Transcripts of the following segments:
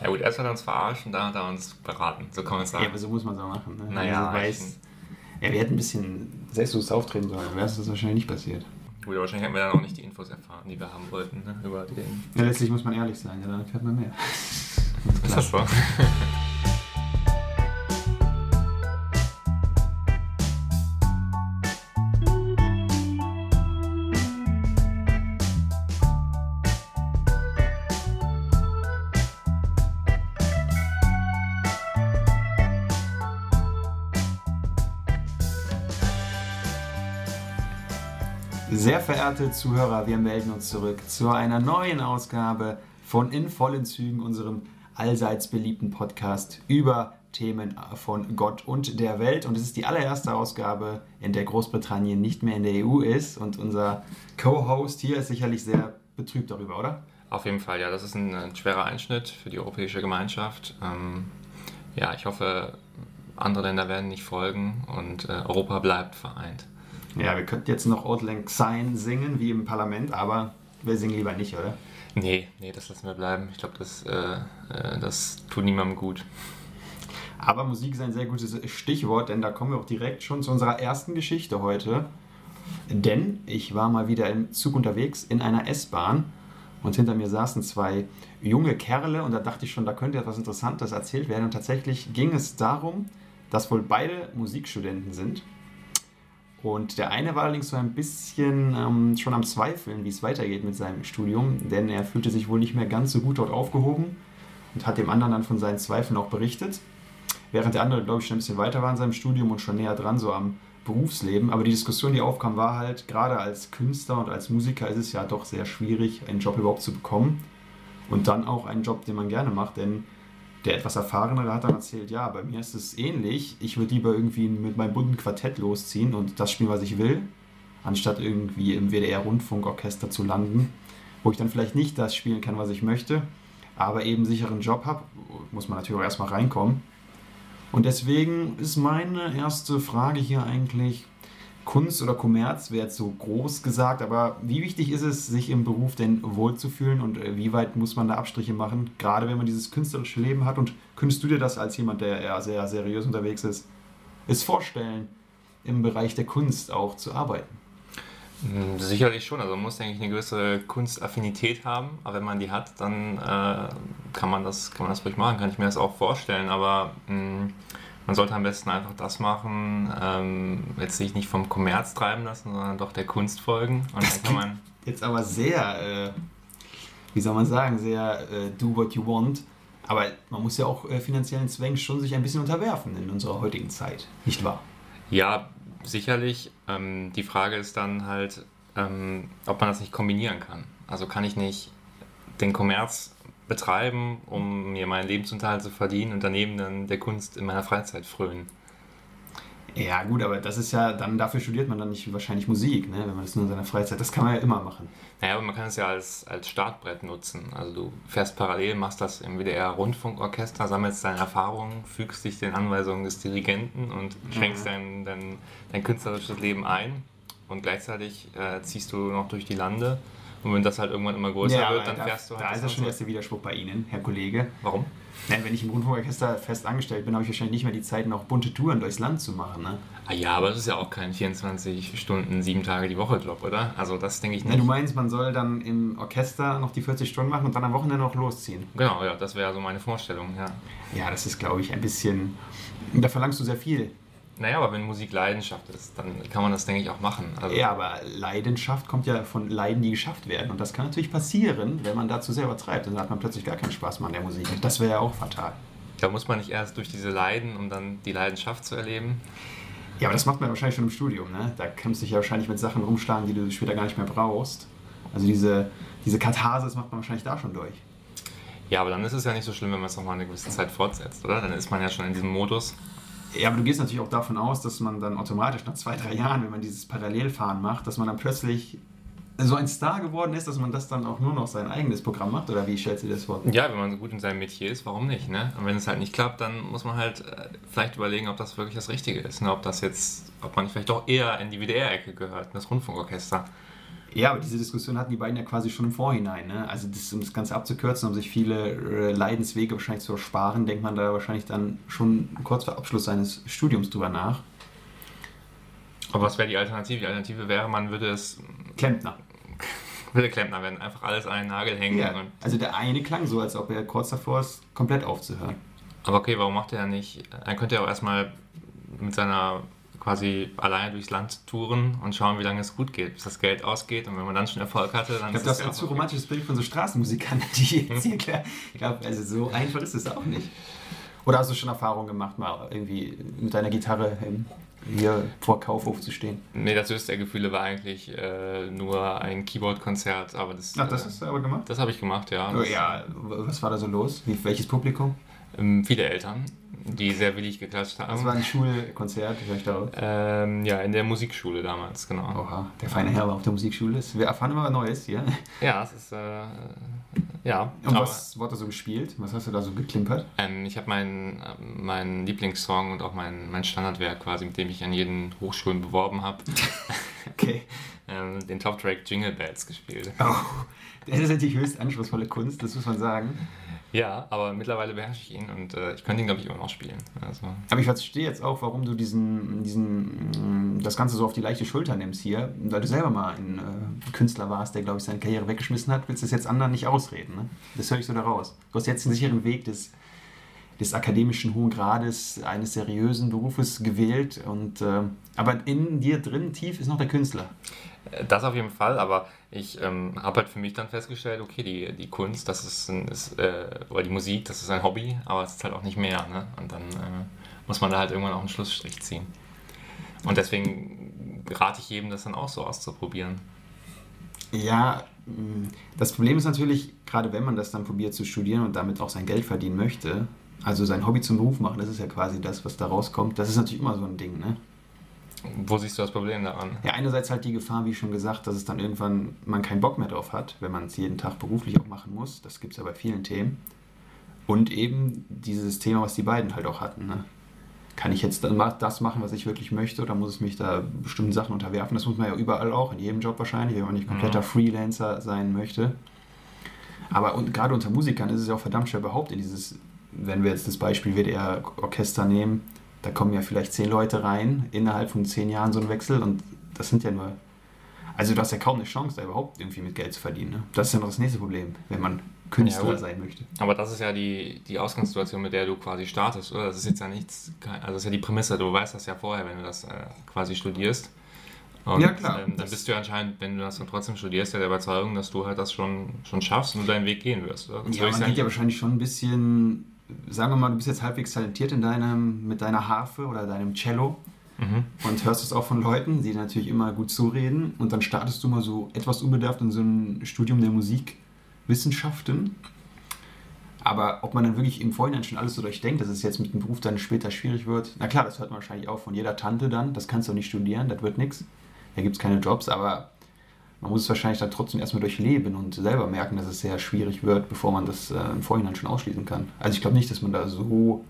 Ja gut, erst hat er uns verarscht und dann hat er uns beraten. So kann man es sagen. Ja, aber so muss man es auch machen. Ne? Naja, also, weiß, ja, wir hätten ein bisschen selbstbewusst auftreten sollen, dann wäre das wahrscheinlich nicht passiert. Gut, wahrscheinlich hätten wir dann auch nicht die Infos erfahren, die wir haben wollten, ne? über den. Ja, letztlich muss man ehrlich sein, ja, dann erfährt man mehr. Ist das so? Sehr verehrte Zuhörer, wir melden uns zurück zu einer neuen Ausgabe von In vollen Zügen, unserem allseits beliebten Podcast über Themen von Gott und der Welt. Und es ist die allererste Ausgabe, in der Großbritannien nicht mehr in der EU ist. Und unser Co-Host hier ist sicherlich sehr betrübt darüber, oder? Auf jeden Fall, ja. Das ist ein, ein schwerer Einschnitt für die europäische Gemeinschaft. Ähm, ja, ich hoffe, andere Länder werden nicht folgen und äh, Europa bleibt vereint. Ja, wir könnten jetzt noch Old Lang Syne singen, wie im Parlament, aber wir singen lieber nicht, oder? Nee, nee, das lassen wir bleiben. Ich glaube, das, äh, äh, das tut niemandem gut. Aber Musik ist ein sehr gutes Stichwort, denn da kommen wir auch direkt schon zu unserer ersten Geschichte heute. Denn ich war mal wieder im Zug unterwegs in einer S-Bahn und hinter mir saßen zwei junge Kerle und da dachte ich schon, da könnte etwas Interessantes erzählt werden. Und tatsächlich ging es darum, dass wohl beide Musikstudenten sind und der eine war allerdings so ein bisschen ähm, schon am Zweifeln, wie es weitergeht mit seinem Studium, denn er fühlte sich wohl nicht mehr ganz so gut dort aufgehoben und hat dem anderen dann von seinen Zweifeln auch berichtet. Während der andere, glaube ich, schon ein bisschen weiter war in seinem Studium und schon näher dran, so am Berufsleben. Aber die Diskussion, die aufkam, war halt, gerade als Künstler und als Musiker ist es ja doch sehr schwierig, einen Job überhaupt zu bekommen. Und dann auch einen Job, den man gerne macht, denn der etwas Erfahrenere hat dann erzählt, ja, bei mir ist es ähnlich. Ich würde lieber irgendwie mit meinem bunten Quartett losziehen und das spielen, was ich will, anstatt irgendwie im WDR-Rundfunkorchester zu landen, wo ich dann vielleicht nicht das spielen kann, was ich möchte, aber eben sicheren Job habe, muss man natürlich auch erstmal reinkommen. Und deswegen ist meine erste Frage hier eigentlich, Kunst oder Kommerz wäre jetzt so groß gesagt, aber wie wichtig ist es, sich im Beruf denn wohlzufühlen und äh, wie weit muss man da Abstriche machen, gerade wenn man dieses künstlerische Leben hat? Und könntest du dir das als jemand, der eher sehr seriös unterwegs ist, es vorstellen, im Bereich der Kunst auch zu arbeiten? Hm, sicherlich schon. Also man muss eigentlich eine gewisse Kunstaffinität haben, aber wenn man die hat, dann äh, kann man das kann man das ruhig machen, kann ich mir das auch vorstellen. Aber mh, hm, man sollte am besten einfach das machen, ähm, jetzt sich nicht vom Kommerz treiben lassen, sondern doch der Kunst folgen. Und das dann kann man jetzt aber sehr, äh, wie soll man sagen, sehr äh, do what you want. Aber man muss ja auch äh, finanziellen Zwängen schon sich ein bisschen unterwerfen in unserer heutigen Zeit, nicht wahr? Ja, sicherlich. Ähm, die Frage ist dann halt, ähm, ob man das nicht kombinieren kann. Also kann ich nicht den Kommerz betreiben, um mir meinen Lebensunterhalt zu verdienen und daneben dann der Kunst in meiner Freizeit frönen. Ja, gut, aber das ist ja, dann dafür studiert man dann nicht wahrscheinlich Musik, ne? wenn man das nur in seiner Freizeit, das kann man ja immer machen. Naja, aber man kann es ja als, als Startbrett nutzen. Also du fährst parallel, machst das im WDR-Rundfunkorchester, sammelst deine Erfahrungen, fügst dich den Anweisungen des Dirigenten und schränkst ja. dein, dein, dein künstlerisches Leben ein und gleichzeitig äh, ziehst du noch durch die Lande und wenn das halt irgendwann immer größer ja, wird, dann da, fährst du halt. Da ist ja schon erst der Widerspruch bei Ihnen, Herr Kollege. Warum? Nein, wenn ich im Rundfunkorchester fest angestellt bin, habe ich wahrscheinlich nicht mehr die Zeit, noch bunte Touren durchs Land zu machen. Ne? Ah ja, aber das ist ja auch kein 24 Stunden, sieben Tage die Woche Job, oder? Also das denke ich nicht. Ja, du meinst, man soll dann im Orchester noch die 40 Stunden machen und dann am Wochenende noch losziehen? Genau, ja, das wäre so meine Vorstellung, ja. Ja, das ist, glaube ich, ein bisschen... Da verlangst du sehr viel. Naja, aber wenn Musik Leidenschaft ist, dann kann man das, denke ich, auch machen. Also ja, aber Leidenschaft kommt ja von Leiden, die geschafft werden. Und das kann natürlich passieren, wenn man dazu selber treibt. Dann hat man plötzlich gar keinen Spaß mehr an der Musik. Das wäre ja auch fatal. Da muss man nicht erst durch diese Leiden, um dann die Leidenschaft zu erleben. Ja, aber das macht man wahrscheinlich schon im Studium. Ne? Da kannst du dich ja wahrscheinlich mit Sachen rumschlagen, die du später gar nicht mehr brauchst. Also diese, diese Katharsis macht man wahrscheinlich da schon durch. Ja, aber dann ist es ja nicht so schlimm, wenn man es nochmal eine gewisse Zeit fortsetzt, oder? Dann ist man ja schon in diesem Modus. Ja, aber du gehst natürlich auch davon aus, dass man dann automatisch nach zwei, drei Jahren, wenn man dieses Parallelfahren macht, dass man dann plötzlich so ein Star geworden ist, dass man das dann auch nur noch sein eigenes Programm macht? Oder wie stellst du das vor? Ja, wenn man so gut in seinem Metier ist, warum nicht? Ne? Und wenn es halt nicht klappt, dann muss man halt äh, vielleicht überlegen, ob das wirklich das Richtige ist. Ne? Ob das jetzt, ob man vielleicht doch eher in die WDR-Ecke gehört, in das Rundfunkorchester. Ja, aber diese Diskussion hatten die beiden ja quasi schon im Vorhinein. Ne? Also das, um das Ganze abzukürzen, um sich viele äh, Leidenswege wahrscheinlich zu ersparen, denkt man da wahrscheinlich dann schon kurz vor Abschluss seines Studiums drüber nach. Aber was wäre die Alternative? Die Alternative wäre, man würde es Klempner. würde Klempner werden, einfach alles an den Nagel hängen. Ja, also der eine klang so, als ob er kurz davor ist, komplett aufzuhören. aber okay, warum macht er nicht? Er könnte ja auch erstmal mit seiner quasi alleine durchs Land touren und schauen, wie lange es gut geht, bis das Geld ausgeht. Und wenn man dann schon Erfolg hatte, dann Ich glaube, das ist ein zu romantisches Bild von so Straßenmusikern, die jetzt hier klar. Ich glaube, also so einfach ist es auch nicht. Oder hast du schon Erfahrung gemacht, mal irgendwie mit deiner Gitarre im, hier vor Kaufhof zu stehen? Nee, das höchste der Gefühle war eigentlich äh, nur ein Keyboard-Konzert, aber das, Ach, das äh, hast du aber gemacht? das habe ich gemacht, ja. Oh, ja, was war da so los? Wie, welches Publikum? Ähm, viele Eltern, die sehr willig geklatscht haben. Das war ein Schulkonzert, ich daraus. ähm, ja, in der Musikschule damals, genau. Oha, der feine Herr war auf der Musikschule. Wir erfahren immer was Neues hier. Ja, es ist, äh, ja. Und aber, was wurde so gespielt? Was hast du da so geklimpert? Ähm, ich habe meinen mein Lieblingssong und auch mein, mein Standardwerk quasi, mit dem ich an jeden Hochschulen beworben habe, Okay. ähm, den Top-Track Jingle Bells gespielt. Oh, das ist natürlich höchst anspruchsvolle Kunst, das muss man sagen. Ja, aber mittlerweile beherrsche ich ihn und äh, ich könnte ihn, glaube ich, immer noch spielen. Also, Aber ich verstehe jetzt auch, warum du diesen, diesen, mm, das Ganze so auf die leichte Schulter nimmst hier, weil du selber mal ein äh, Künstler warst, der, glaube ich, seine Karriere weggeschmissen hat, willst du das jetzt anderen nicht ausreden. Ne? Das höre ich so daraus. Du hast jetzt den sicheren Weg des, des akademischen hohen Grades eines seriösen Berufes gewählt, und, äh, aber in dir drin tief ist noch der Künstler. äh, das auf jeden Fall, aber ich ähm, habe halt für mich dann festgestellt, okay, die, die Kunst, das ist, ein, ist äh, oder die Musik, das ist ein Hobby, aber es ist halt auch nicht mehr. Ne? Und dann äh, muss man da halt irgendwann auch einen Schlussstrich ziehen. Und deswegen rate ich jedem, das dann auch so auszuprobieren. Ja, mh, das Problem ist natürlich, gerade wenn man das dann probiert zu studieren und damit auch sein Geld verdienen möchte, also sein Hobby zum Beruf machen, das ist ja quasi das, was da rauskommt. Das ist natürlich immer so ein Ding, ne? Wo siehst du das Problem daran? Ja, einerseits halt die Gefahr, wie schon gesagt, dass es dann irgendwann man keinen Bock mehr drauf hat, wenn man es jeden Tag beruflich auch machen muss. Das gibt es ja bei vielen Themen. Und eben dieses Thema, was die beiden halt auch hatten. Ne? Kann ich jetzt das machen, was ich wirklich möchte, oder muss ich mich da bestimmten Sachen unterwerfen? Das muss man ja überall auch, in jedem Job wahrscheinlich, wenn man nicht kompletter Mhm. Freelancer sein möchte. Aber und gerade unter Musikern ist es ja auch verdammt schwer überhaupt in dieses, wenn wir jetzt das Beispiel WDR-Orchester nehmen, da kommen ja vielleicht zehn Leute rein, innerhalb von zehn Jahren so ein Wechsel und das sind ja nur. Also du hast ja kaum eine Chance, da überhaupt irgendwie mit Geld zu verdienen. Ne? Das ist ja noch das nächste Problem, wenn man Künstler Ja, sein möchte. Aber das ist ja die, die Ausgangssituation, mit der du quasi startest, oder? Das ist jetzt ja nichts, also das ist ja die Prämisse, du weißt das ja vorher, wenn du das äh, quasi studierst. Und, Ja, klar. Ähm, dann bist du ja anscheinend, wenn du das dann trotzdem studierst, ja der Überzeugung, dass du halt das schon, schon schaffst und deinen Weg gehen wirst. Oder? Ja, man geht ja wahrscheinlich schon ein bisschen, sagen wir mal, du bist jetzt halbwegs talentiert in deinem, mit deiner Harfe oder deinem Cello Mhm. und hörst es auch von Leuten, die natürlich immer gut zureden und dann startest du mal so etwas unbedarft in so ein Studium der Musikwissenschaften. Aber ob man dann wirklich im Vorhinein schon alles so durchdenkt, dass es jetzt mit dem Beruf dann später schwierig wird, na klar, das hört man wahrscheinlich auch von jeder Tante dann, das kannst du auch nicht studieren, das wird nichts, da gibt es keine Jobs, aber man muss es wahrscheinlich dann trotzdem erstmal durchleben und selber merken, dass es sehr schwierig wird, bevor man das äh, im Vorhinein schon ausschließen kann. Also ich glaube nicht, dass man da so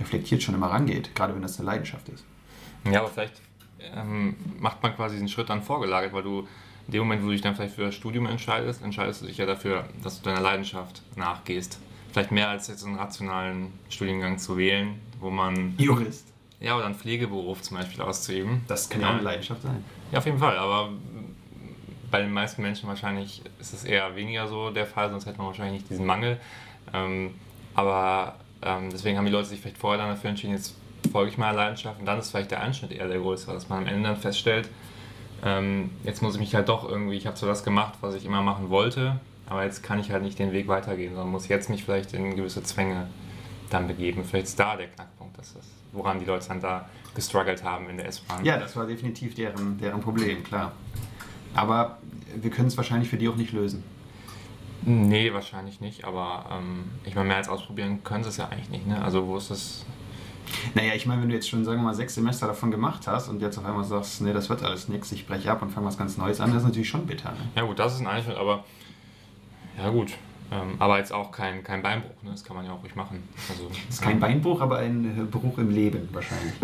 reflektiert schon immer rangeht, gerade wenn das eine Leidenschaft ist. Ja, aber vielleicht ähm, macht man quasi diesen Schritt dann vorgelagert, weil du in dem Moment, wo du dich dann vielleicht für das Studium entscheidest, entscheidest du dich ja dafür, dass du deiner Leidenschaft nachgehst. Vielleicht mehr als jetzt einen rationalen Studiengang zu wählen, wo man, Jurist. ja, oder einen Pflegeberuf zum Beispiel auszuüben. Das kann ja auch eine Leidenschaft sein. Ja, auf jeden Fall, aber bei den meisten Menschen wahrscheinlich ist es eher weniger so der Fall, sonst hätte man wahrscheinlich nicht diesen Mangel. Ähm, aber ähm, deswegen haben die Leute sich vielleicht vorher dann dafür entschieden, jetzt folge ich meiner Leidenschaft und dann ist vielleicht der Einschnitt eher der größere, dass man am Ende dann feststellt, ähm, jetzt muss ich mich halt doch irgendwie, ich habe so das gemacht, was ich immer machen wollte, aber jetzt kann ich halt nicht den Weg weitergehen, sondern muss jetzt mich vielleicht in gewisse Zwänge dann begeben. Vielleicht ist da der Knackpunkt, dass das, woran die Leute dann da gestruggelt haben in der S-Bahn. Ja, das war definitiv deren, deren Problem, klar. Aber wir können es wahrscheinlich für die auch nicht lösen. Nee, wahrscheinlich nicht, aber ähm, ich meine, mehr als ausprobieren können sie es ja eigentlich nicht. Ne? Also, wo ist das? Naja, ich meine, wenn du jetzt schon, sagen wir mal, sechs Semester davon gemacht hast und jetzt auf einmal sagst, nee, das wird alles nichts, ich breche ab und fange was ganz Neues an, das ist natürlich schon bitter. Ne? Ja, gut, das ist ein Einschnitt, aber ja, gut. Ähm, aber jetzt auch kein, kein Beinbruch, ne? das kann man ja auch ruhig machen. Also, ist kein Beinbruch, aber ein äh, Bruch im Leben wahrscheinlich.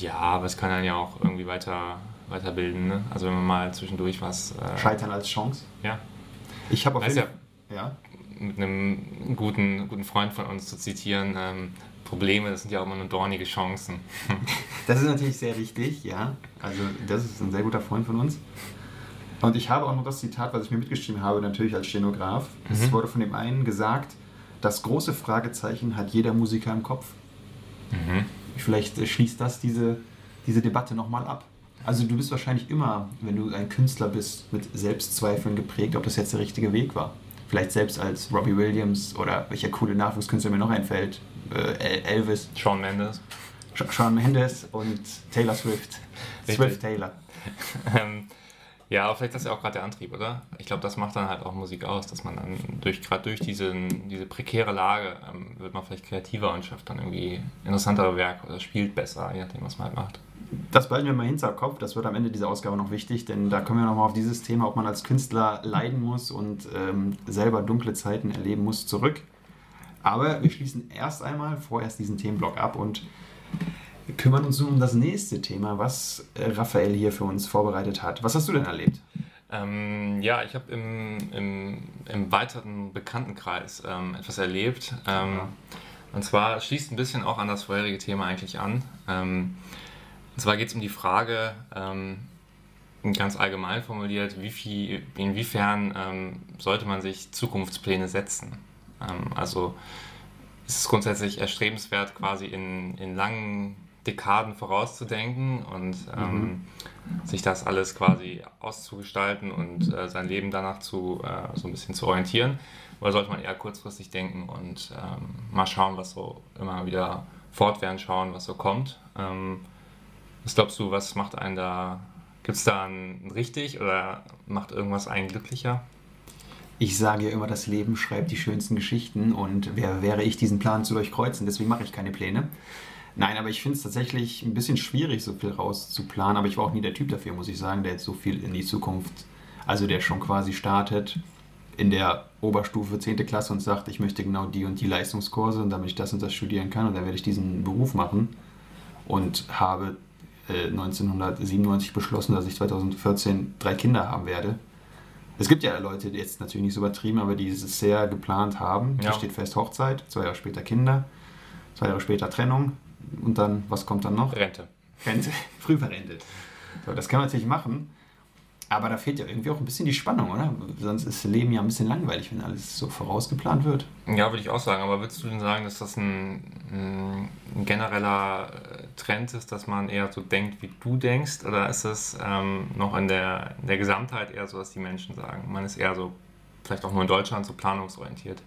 Ja, aber es kann dann ja auch irgendwie weiter, weiterbilden. Ne? Also wenn man mal zwischendurch was. Äh, Scheitern als Chance. Ja. Ich habe auf jeden Fall. Ja. Mit einem guten, guten Freund von uns zu zitieren, ähm, Probleme, das sind ja auch immer nur dornige Chancen. das ist natürlich sehr richtig, ja. Also das ist ein sehr guter Freund von uns. Und ich habe auch noch das Zitat, was ich mir mitgeschrieben habe, natürlich als Stenograf. Mhm. Es wurde von dem einen gesagt, das große Fragezeichen hat jeder Musiker im Kopf. Mhm. Vielleicht äh, schließt das diese, diese Debatte nochmal ab. Also du bist wahrscheinlich immer, wenn du ein Künstler bist, mit Selbstzweifeln geprägt, ob das jetzt der richtige Weg war. Vielleicht selbst als Robbie Williams oder welcher coole Nachwuchskünstler mir noch einfällt. Äh, Elvis. Shawn Mendes. Shawn Mendes und Taylor Swift. Swift Taylor. ja, aber vielleicht ist das ja auch gerade der Antrieb, oder? Ich glaube, das macht dann halt auch Musik aus, dass man dann durch gerade durch diese, diese prekäre Lage ähm, wird man vielleicht kreativer und schafft dann irgendwie interessantere Werke oder spielt besser, je nachdem, was man halt macht. Das behalten wir mal hinter Kopf, das wird am Ende dieser Ausgabe noch wichtig, denn da kommen wir nochmal auf dieses Thema, ob man als Künstler leiden muss und ähm, selber dunkle Zeiten erleben muss, zurück. Aber wir schließen erst einmal vorerst diesen Themenblock ab und kümmern uns nun um das nächste Thema, was äh, Raphael hier für uns vorbereitet hat. Was hast du denn erlebt? Ähm, ja, ich habe im, im, im, weiteren Bekanntenkreis ähm, etwas erlebt. Ähm, und zwar schließt ein bisschen auch an das vorherige Thema eigentlich an. Ähm, und zwar geht es um die Frage, ähm, ganz allgemein formuliert, wie viel, inwiefern ähm, sollte man sich Zukunftspläne setzen? also ist es grundsätzlich erstrebenswert, quasi in, in langen Dekaden vorauszudenken und ähm, mhm. sich das alles quasi auszugestalten und äh, sein Leben danach zu äh, so ein bisschen zu orientieren? Oder sollte man eher kurzfristig denken und ähm, mal schauen, was so immer wieder fortwährend schauen, was so kommt? Ähm, was glaubst du, was macht einen da? Gibt es da ein richtig oder macht irgendwas einen glücklicher? Ich sage ja immer, das Leben schreibt die schönsten Geschichten und wer wäre ich, diesen Plan zu durchkreuzen? Deswegen mache ich keine Pläne. Nein, aber ich finde es tatsächlich ein bisschen schwierig, so viel rauszuplanen. Aber ich war auch nie der Typ dafür, muss ich sagen, der jetzt so viel in die Zukunft, also der schon quasi startet in der Oberstufe 10. Klasse und sagt, ich möchte genau die und die Leistungskurse und damit ich das und das studieren kann und dann werde ich diesen Beruf machen und habe äh, 1997 beschlossen, dass ich 2014 drei Kinder haben werde. Es gibt ja Leute, die jetzt natürlich nicht so übertrieben, aber die es sehr geplant haben. Ja. Da steht fest Hochzeit, zwei Jahre später Kinder, zwei Jahre später Trennung, und dann, was kommt dann noch? Rente. Rente, früh verrentet. So, das kann man natürlich machen, aber da fehlt ja irgendwie auch ein bisschen die Spannung, oder? Sonst ist das Leben ja ein bisschen langweilig, wenn alles so vorausgeplant wird. Ja, würde ich auch sagen. Aber würdest du denn sagen, dass das ein, ein genereller äh, Trend ist, dass man eher so denkt, wie du denkst? Oder ist es ähm, noch in der, in der Gesamtheit eher so, dass die Menschen sagen? Man ist eher so, vielleicht auch nur in Deutschland, so planungsorientiert?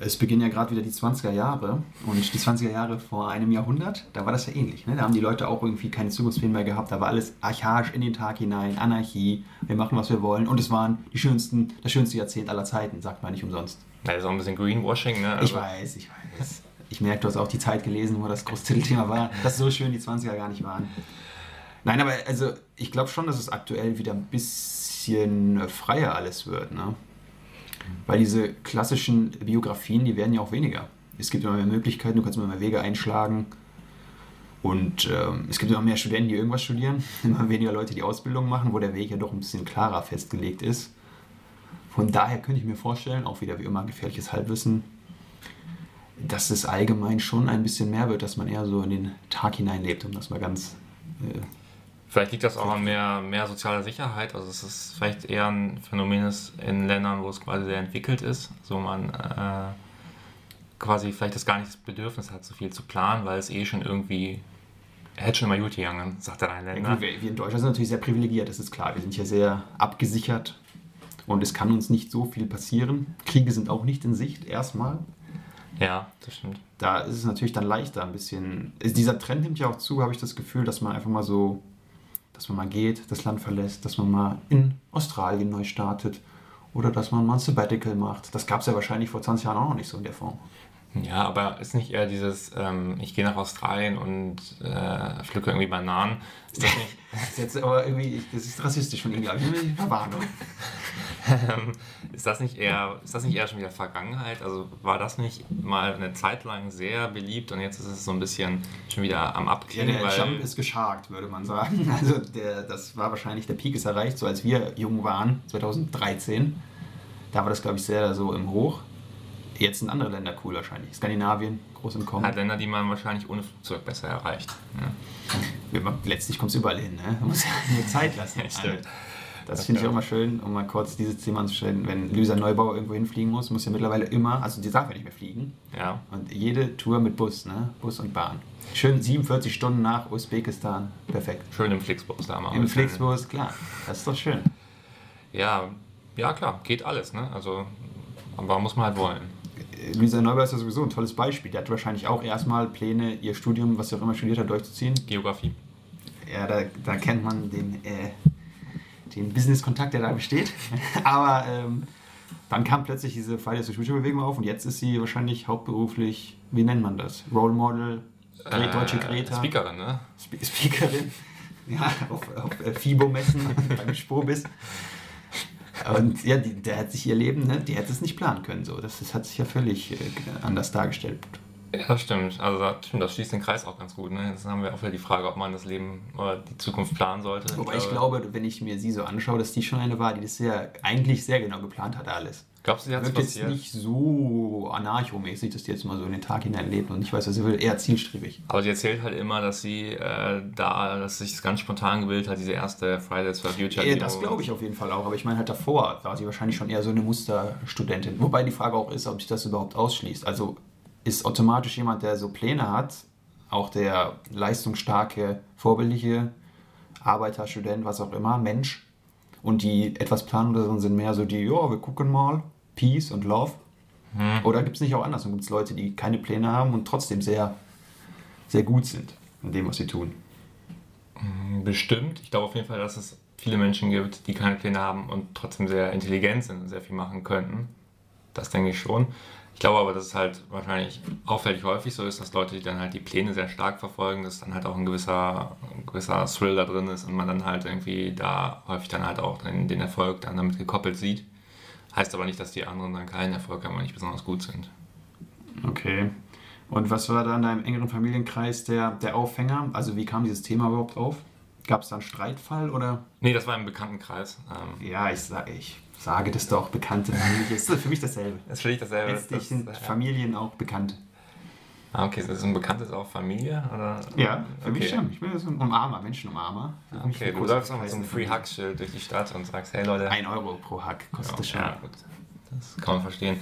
Es beginnen ja gerade wieder die 20er Jahre und die 20er Jahre vor einem Jahrhundert, da war das ja ähnlich. Ne? Da haben die Leute auch irgendwie keine Zukunftspläne mehr gehabt, da war alles archaisch in den Tag hinein, Anarchie, wir machen, was wir wollen und es waren die schönsten, das schönste Jahrzehnt aller Zeiten, sagt man nicht umsonst. Ja, das ist auch ein bisschen Greenwashing, ne? Also ich weiß, ich weiß. Ich merke, du hast auch die Zeit gelesen, wo das große Titelthema war, dass so schön die 20er gar nicht waren. Nein, aber also ich glaube schon, dass es aktuell wieder ein bisschen freier alles wird, ne? Weil diese klassischen Biografien, die werden ja auch weniger. Es gibt immer mehr Möglichkeiten, du kannst immer mehr Wege einschlagen. Und ähm, es gibt immer mehr Studenten, die irgendwas studieren, immer weniger Leute, die Ausbildung machen, wo der Weg ja doch ein bisschen klarer festgelegt ist. Von daher könnte ich mir vorstellen, auch wieder wie immer gefährliches Halbwissen, dass es allgemein schon ein bisschen mehr wird, dass man eher so in den Tag hineinlebt, um das mal ganz äh, Vielleicht liegt das auch an mehr, mehr sozialer Sicherheit. Also es ist vielleicht eher ein Phänomen in Ländern, wo es quasi sehr entwickelt ist. So man äh, quasi vielleicht das gar nicht das Bedürfnis hat, so viel zu planen, weil es eh schon irgendwie hätte schon immer gut gegangen, sagt der Rheinländer. Ja, wir in Deutschland sind natürlich sehr privilegiert, das ist klar. Wir sind hier sehr abgesichert und es kann uns nicht so viel passieren. Kriege sind auch nicht in Sicht, erstmal. Ja, das stimmt. Da ist es natürlich dann leichter ein bisschen. Dieser Trend nimmt ja auch zu, habe ich das Gefühl, dass man einfach mal so dass man mal geht, das Land verlässt, dass man mal in Australien neu startet oder dass man mal ein Sabbatical macht. Das gab es ja wahrscheinlich vor 20 Jahren auch noch nicht so in der Form. Ja, aber ist nicht eher dieses, ähm, ich gehe nach Australien und äh, pflücke irgendwie Bananen? Ist das nicht. Das ist jetzt aber irgendwie, das ist rassistisch von Ihnen, glaube ich. Eine Verwarnung. Ähm, ist, das nicht eher, ist das nicht eher schon wieder Vergangenheit? Also war das nicht mal eine Zeit lang sehr beliebt und jetzt ist es so ein bisschen schon wieder am Ja, Abklingen? der Jump ist gescharkt, würde man sagen. Also der, das war wahrscheinlich, der Peak ist erreicht, so als wir jung waren, 2013. Da war das, glaube ich, sehr so im Hoch. Jetzt sind andere Länder cool wahrscheinlich. Skandinavien, groß Kommen. Hat Länder, die man wahrscheinlich ohne Flugzeug besser erreicht. Ja, Letztlich kommt es überall hin, ne? Man muss ja nur Zeit lassen. Ja, stimmt. Das Das finde ich auch mal schön, um mal kurz dieses Thema anzustellen. Wenn Lisa Neubauer irgendwo hinfliegen muss, muss ja mittlerweile immer, also die darf ja nicht mehr fliegen. ja. Und jede Tour mit Bus, ne? Bus und Bahn. Schön 47 Stunden nach Usbekistan. Perfekt. Schön im Flixbus da mal. Im Flixbus, klar. Das ist doch schön. Ja, ja klar, geht alles, ne? Also, aber muss man halt wollen. Lisa Neubauer ist ja sowieso ein tolles Beispiel. Die hat wahrscheinlich auch erstmal Pläne, ihr Studium, was sie auch immer studiert hat, durchzuziehen. Geografie. Ja, da, da kennt man den, äh, den Business-Kontakt, der da besteht. Aber ähm, dann kam plötzlich diese Fridays for Future-Bewegung auf und jetzt ist sie wahrscheinlich hauptberuflich, wie nennt man das? Role Model, Gre deutsche Greta, Speakerin, ne? Spe Speakerin. Ja, auf, auf äh, FIBO-Messen beim Spobis. Und ja, die, der hat sich ihr Leben, ne, die hätte es nicht planen können. So. Das, das hat sich ja völlig äh, anders dargestellt. Ja, das stimmt. Also das, stimmt, das schließt den Kreis auch ganz gut. Ne? Jetzt haben wir auch wieder die Frage, ob man das Leben oder die Zukunft planen sollte. Wobei ich glaube, wenn ich mir sie so anschaue, dass die schon eine war, die das sehr, eigentlich sehr genau geplant hat, alles. Glaubst du, sie hat es Wirkt jetzt nicht so anarchomäßig, dass die jetzt mal so in den Tag hinein lebt und nicht weiß, was sie will, eher zielstrebig. Aber sie erzählt halt immer, dass sie äh, da, dass sich das ganz spontan gebildet hat, diese erste Fridays for Future. Ja, das glaube ich auf jeden Fall auch, aber ich meine halt davor war sie wahrscheinlich schon eher so eine Musterstudentin. Wobei die Frage auch ist, ob sich das überhaupt ausschließt. Also ist automatisch jemand, der so Pläne hat, auch der leistungsstarke, vorbildliche Arbeiter, Student, was auch immer, Mensch, und die etwas planloseren sind mehr so die, ja, wir gucken mal, Peace und Love. Oder gibt es nicht auch andersrum? Gibt es Leute, die keine Pläne haben und trotzdem sehr, sehr gut sind in dem, was sie tun? Bestimmt. Ich glaube auf jeden Fall, dass es viele Menschen gibt, die keine Pläne haben und trotzdem sehr intelligent sind und sehr viel machen könnten. Das denke ich schon. Ich glaube aber, dass es halt wahrscheinlich auffällig häufig so ist, dass Leute, die dann halt die Pläne sehr stark verfolgen, dass dann halt auch ein gewisser, ein gewisser Thrill da drin ist und man dann halt irgendwie da häufig dann halt auch den, den Erfolg dann damit gekoppelt sieht. Heißt aber nicht, dass die anderen dann keinen Erfolg haben und nicht besonders gut sind. Okay. Und was war da in deinem engeren Familienkreis der, der Aufhänger? Also wie kam dieses Thema überhaupt auf? Gab es da einen Streitfall oder? Nee, das war im Bekanntenkreis. Ähm, Ja, ich, sa ich sage das doch, bekannte Familie. ist für mich dasselbe. das ist für dich dasselbe. Letztlich das, sind äh, Familien auch bekannt. Ah, okay, ist ein bekanntes auch Familie? Oder? Ja, für mich Okay. schon. Ich bin ja so ein Umarmer, Menschenumarmer. Mich Okay, du läufst auch mit so einem der Free Familie. Hug-Schild durch die Stadt und sagst, hey Leute. Ein Euro pro Hack kostet das schon. ja, gut. Das kann man verstehen.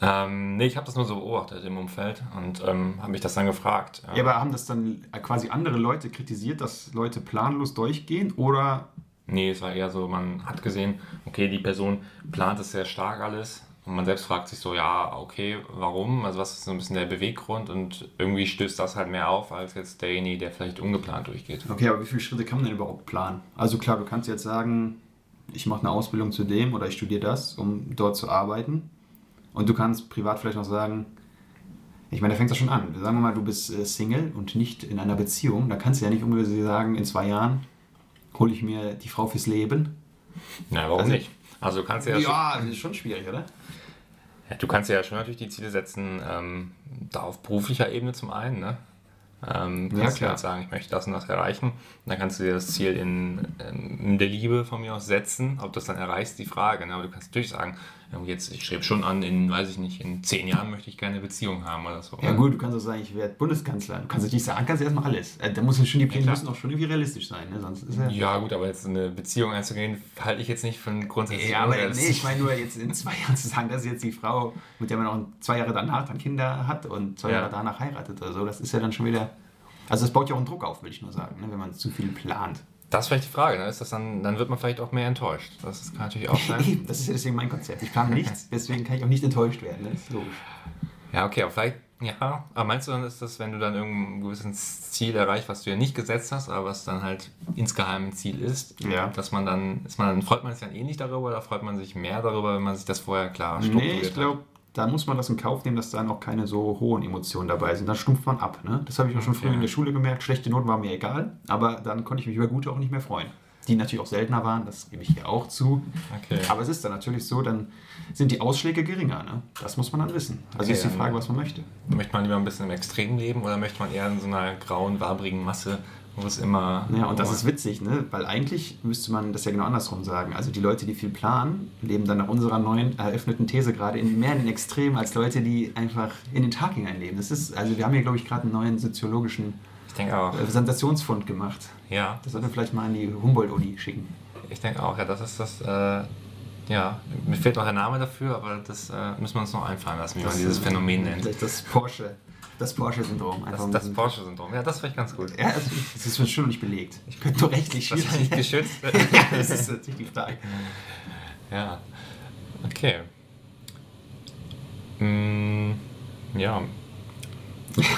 Ähm, nee, ich habe das nur so beobachtet im Umfeld und ähm, habe mich das dann gefragt. Ja, aber haben das dann quasi andere Leute kritisiert, dass Leute planlos durchgehen? Oder Nee, es war eher so, man hat gesehen, okay, die Person plant es sehr stark alles und man selbst fragt sich so, ja, okay, warum? Also was ist so ein bisschen der Beweggrund und irgendwie stößt das halt mehr auf als jetzt derjenige, der vielleicht ungeplant durchgeht. Okay, aber wie viele Schritte kann man denn überhaupt planen? Also klar, du kannst jetzt sagen, ich mache eine Ausbildung zu dem oder ich studiere das, um dort zu arbeiten. Und du kannst privat vielleicht noch sagen, ich meine, da fängt das schon an. Sagen wir mal, du bist äh, Single und nicht in einer Beziehung. Da kannst du ja nicht unbedingt sagen, in zwei Jahren hole ich mir die Frau fürs Leben. Ja, warum Also- nicht? Also du kannst ja, Ja, das ist schon schwierig, oder? Ja, du kannst ja schon natürlich die Ziele setzen, ähm, da auf beruflicher Ebene zum einen, ne? Ähm, Ja, kannst du klar. halt sagen, ich möchte das und das erreichen. Und dann kannst du dir das Ziel in, in, in der Liebe von mir aus setzen. Ob du das dann erreichst, die Frage. Ne? Aber du kannst natürlich sagen, jetzt, ich strebe schon an, in, weiß ich nicht, in zehn Jahren möchte ich gerne eine Beziehung haben oder so. Ja gut, du kannst auch sagen, ich werde Bundeskanzler. Du kannst natürlich sagen, kannst du erstmal alles. Äh, Da müssen schon die Pläne klar. müssen auch schon irgendwie realistisch sein, ne? Sonst ist ja. Ja, gut, aber jetzt eine Beziehung einzugehen, halte ich jetzt nicht für ein grundsätzlich Ja, aber nee, ich meine nur jetzt in zwei Jahren zu sagen, das ist jetzt die Frau, mit der man auch zwei Jahre danach dann Kinder hat und zwei Ja. Jahre danach heiratet oder so. Das ist ja dann schon wieder. Also das baut ja auch einen Druck auf, will ich nur sagen, ne? wenn man zu viel plant. Das ist vielleicht die Frage, ne? ist das dann, dann wird man vielleicht auch mehr enttäuscht. Das kann natürlich auch sein. Das ist ja deswegen mein Konzept. Ich plane nichts, deswegen kann ich auch nicht enttäuscht werden. Ne? Das ist logisch. Ja, okay, aber vielleicht, ja, aber meinst du dann ist das, wenn du dann irgendein gewisses Ziel erreicht, was du ja nicht gesetzt hast, aber was dann halt insgeheim ein Ziel ist, Ja. dass man dann, ist man dann, freut man sich dann eh nicht darüber oder freut man sich mehr darüber, wenn man sich das vorher klar Nee, strukturiert ich glaube, dann muss man das in Kauf nehmen, dass da noch keine so hohen Emotionen dabei sind. Dann stumpft man ab. Ne? Das habe ich auch schon früher Ja. in der Schule gemerkt. Schlechte Noten waren mir egal, aber dann konnte ich mich über gute auch nicht mehr freuen. Die natürlich auch seltener waren, das gebe ich hier auch zu. Okay. Aber es ist dann natürlich so, dann sind die Ausschläge geringer. Ne? Das muss man dann wissen. Also Okay, ist die. Frage, was man möchte. Möchte man lieber ein bisschen im Extrem leben oder möchte man eher in so einer grauen, wabrigen Masse, wo es immer. Ja, und das ist witzig, ne? weil eigentlich müsste man das ja genau andersrum sagen. Also die Leute, die viel planen, leben dann nach unserer neuen eröffneten These gerade in mehr in den Extremen als Leute, die einfach in den Tag hineinleben. Das ist, also wir haben hier, glaube ich, gerade einen neuen soziologischen Ich denke auch. äh, Sensationsfund gemacht. Ja, Das sollten wir vielleicht mal an die Humboldt-Uni schicken. ich denke auch. Ja, das ist das. Äh, ja, mir fehlt noch der Name dafür, aber das äh, müssen wir uns noch einfallen lassen, wie man dieses Phänomen nennt. Vielleicht das Porsche, das Porsche-Syndrom. Das, das Porsche-Syndrom. Ja, das finde ich ganz gut. Ja, das, das ist schon noch nicht belegt. Ich könnte nur rechtlich Das ist schwierig. nicht geschützt. ja, das ist natürlich die Frage. ja. Okay. Mm, ja.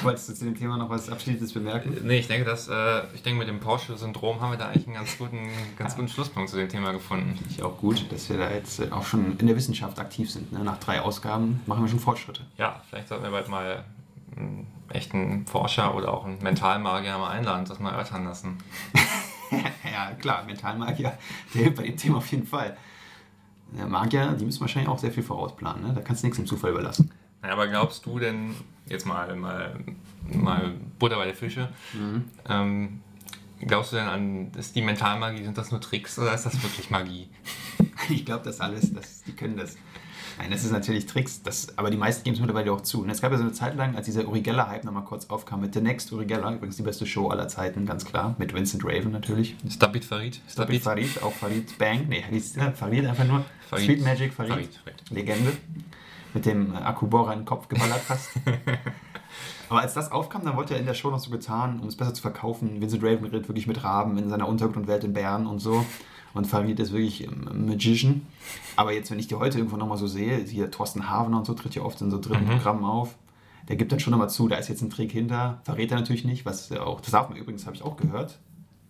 Wolltest du zu dem Thema noch was Abschließendes bemerken? Nee, ich denke, dass, äh, ich denke, mit dem Porsche-Syndrom haben wir da eigentlich einen ganz guten, ganz guten Schlusspunkt zu dem Thema gefunden. Ich auch gut, dass wir da jetzt äh, auch schon in der Wissenschaft aktiv sind. Ne? Nach drei Ausgaben machen wir schon Fortschritte. Ja, vielleicht sollten wir bald mal einen echten Forscher oder auch einen Mentalmagier mal einladen, das mal erörtern lassen. ja, klar, Mentalmagier, der hilft bei dem Thema auf jeden Fall. Der Magier, die müssen wahrscheinlich auch sehr viel vorausplanen. Ne? Da kannst du nichts dem Zufall überlassen. Naja, aber glaubst du denn, jetzt mal, mal, mal Butter bei der Fische, ähm, glaubst du denn an, ist die Mentalmagie, sind das nur Tricks oder ist das wirklich Magie? Ich glaube, das alles, das, die können das. Nein, das ist natürlich Tricks, das, aber die meisten geben es mittlerweile auch zu. Und es gab ja so eine Zeit lang, als dieser Uri Geller-Hype nochmal kurz aufkam mit The Next Uri Geller, übrigens die beste Show aller Zeiten, ganz klar, mit Vincent Raven natürlich. Stabit Farid? Farid, Farid, auch Farid Bang, nee, Farid einfach nur. Farid. Street Magic Farid, Farid, Farid. Legende, mit dem Akkubohrer in den Kopf geballert fast. Aber als das aufkam, dann wurde er in der Show noch so getan, um es besser zu verkaufen. Vincent Raven redet wirklich mit Raben in seiner Untergrundwelt in Bern und so. Und Farid ist wirklich ähm, Magician. Aber jetzt, wenn ich die heute irgendwo nochmal so sehe, hier Thorsten Havener und so tritt ja oft in so dritten Mhm. Programmen auf. Der gibt dann schon nochmal zu, da ist jetzt ein Trick hinter. Verrät er natürlich nicht, was auch, das darf man übrigens, habe ich auch gehört,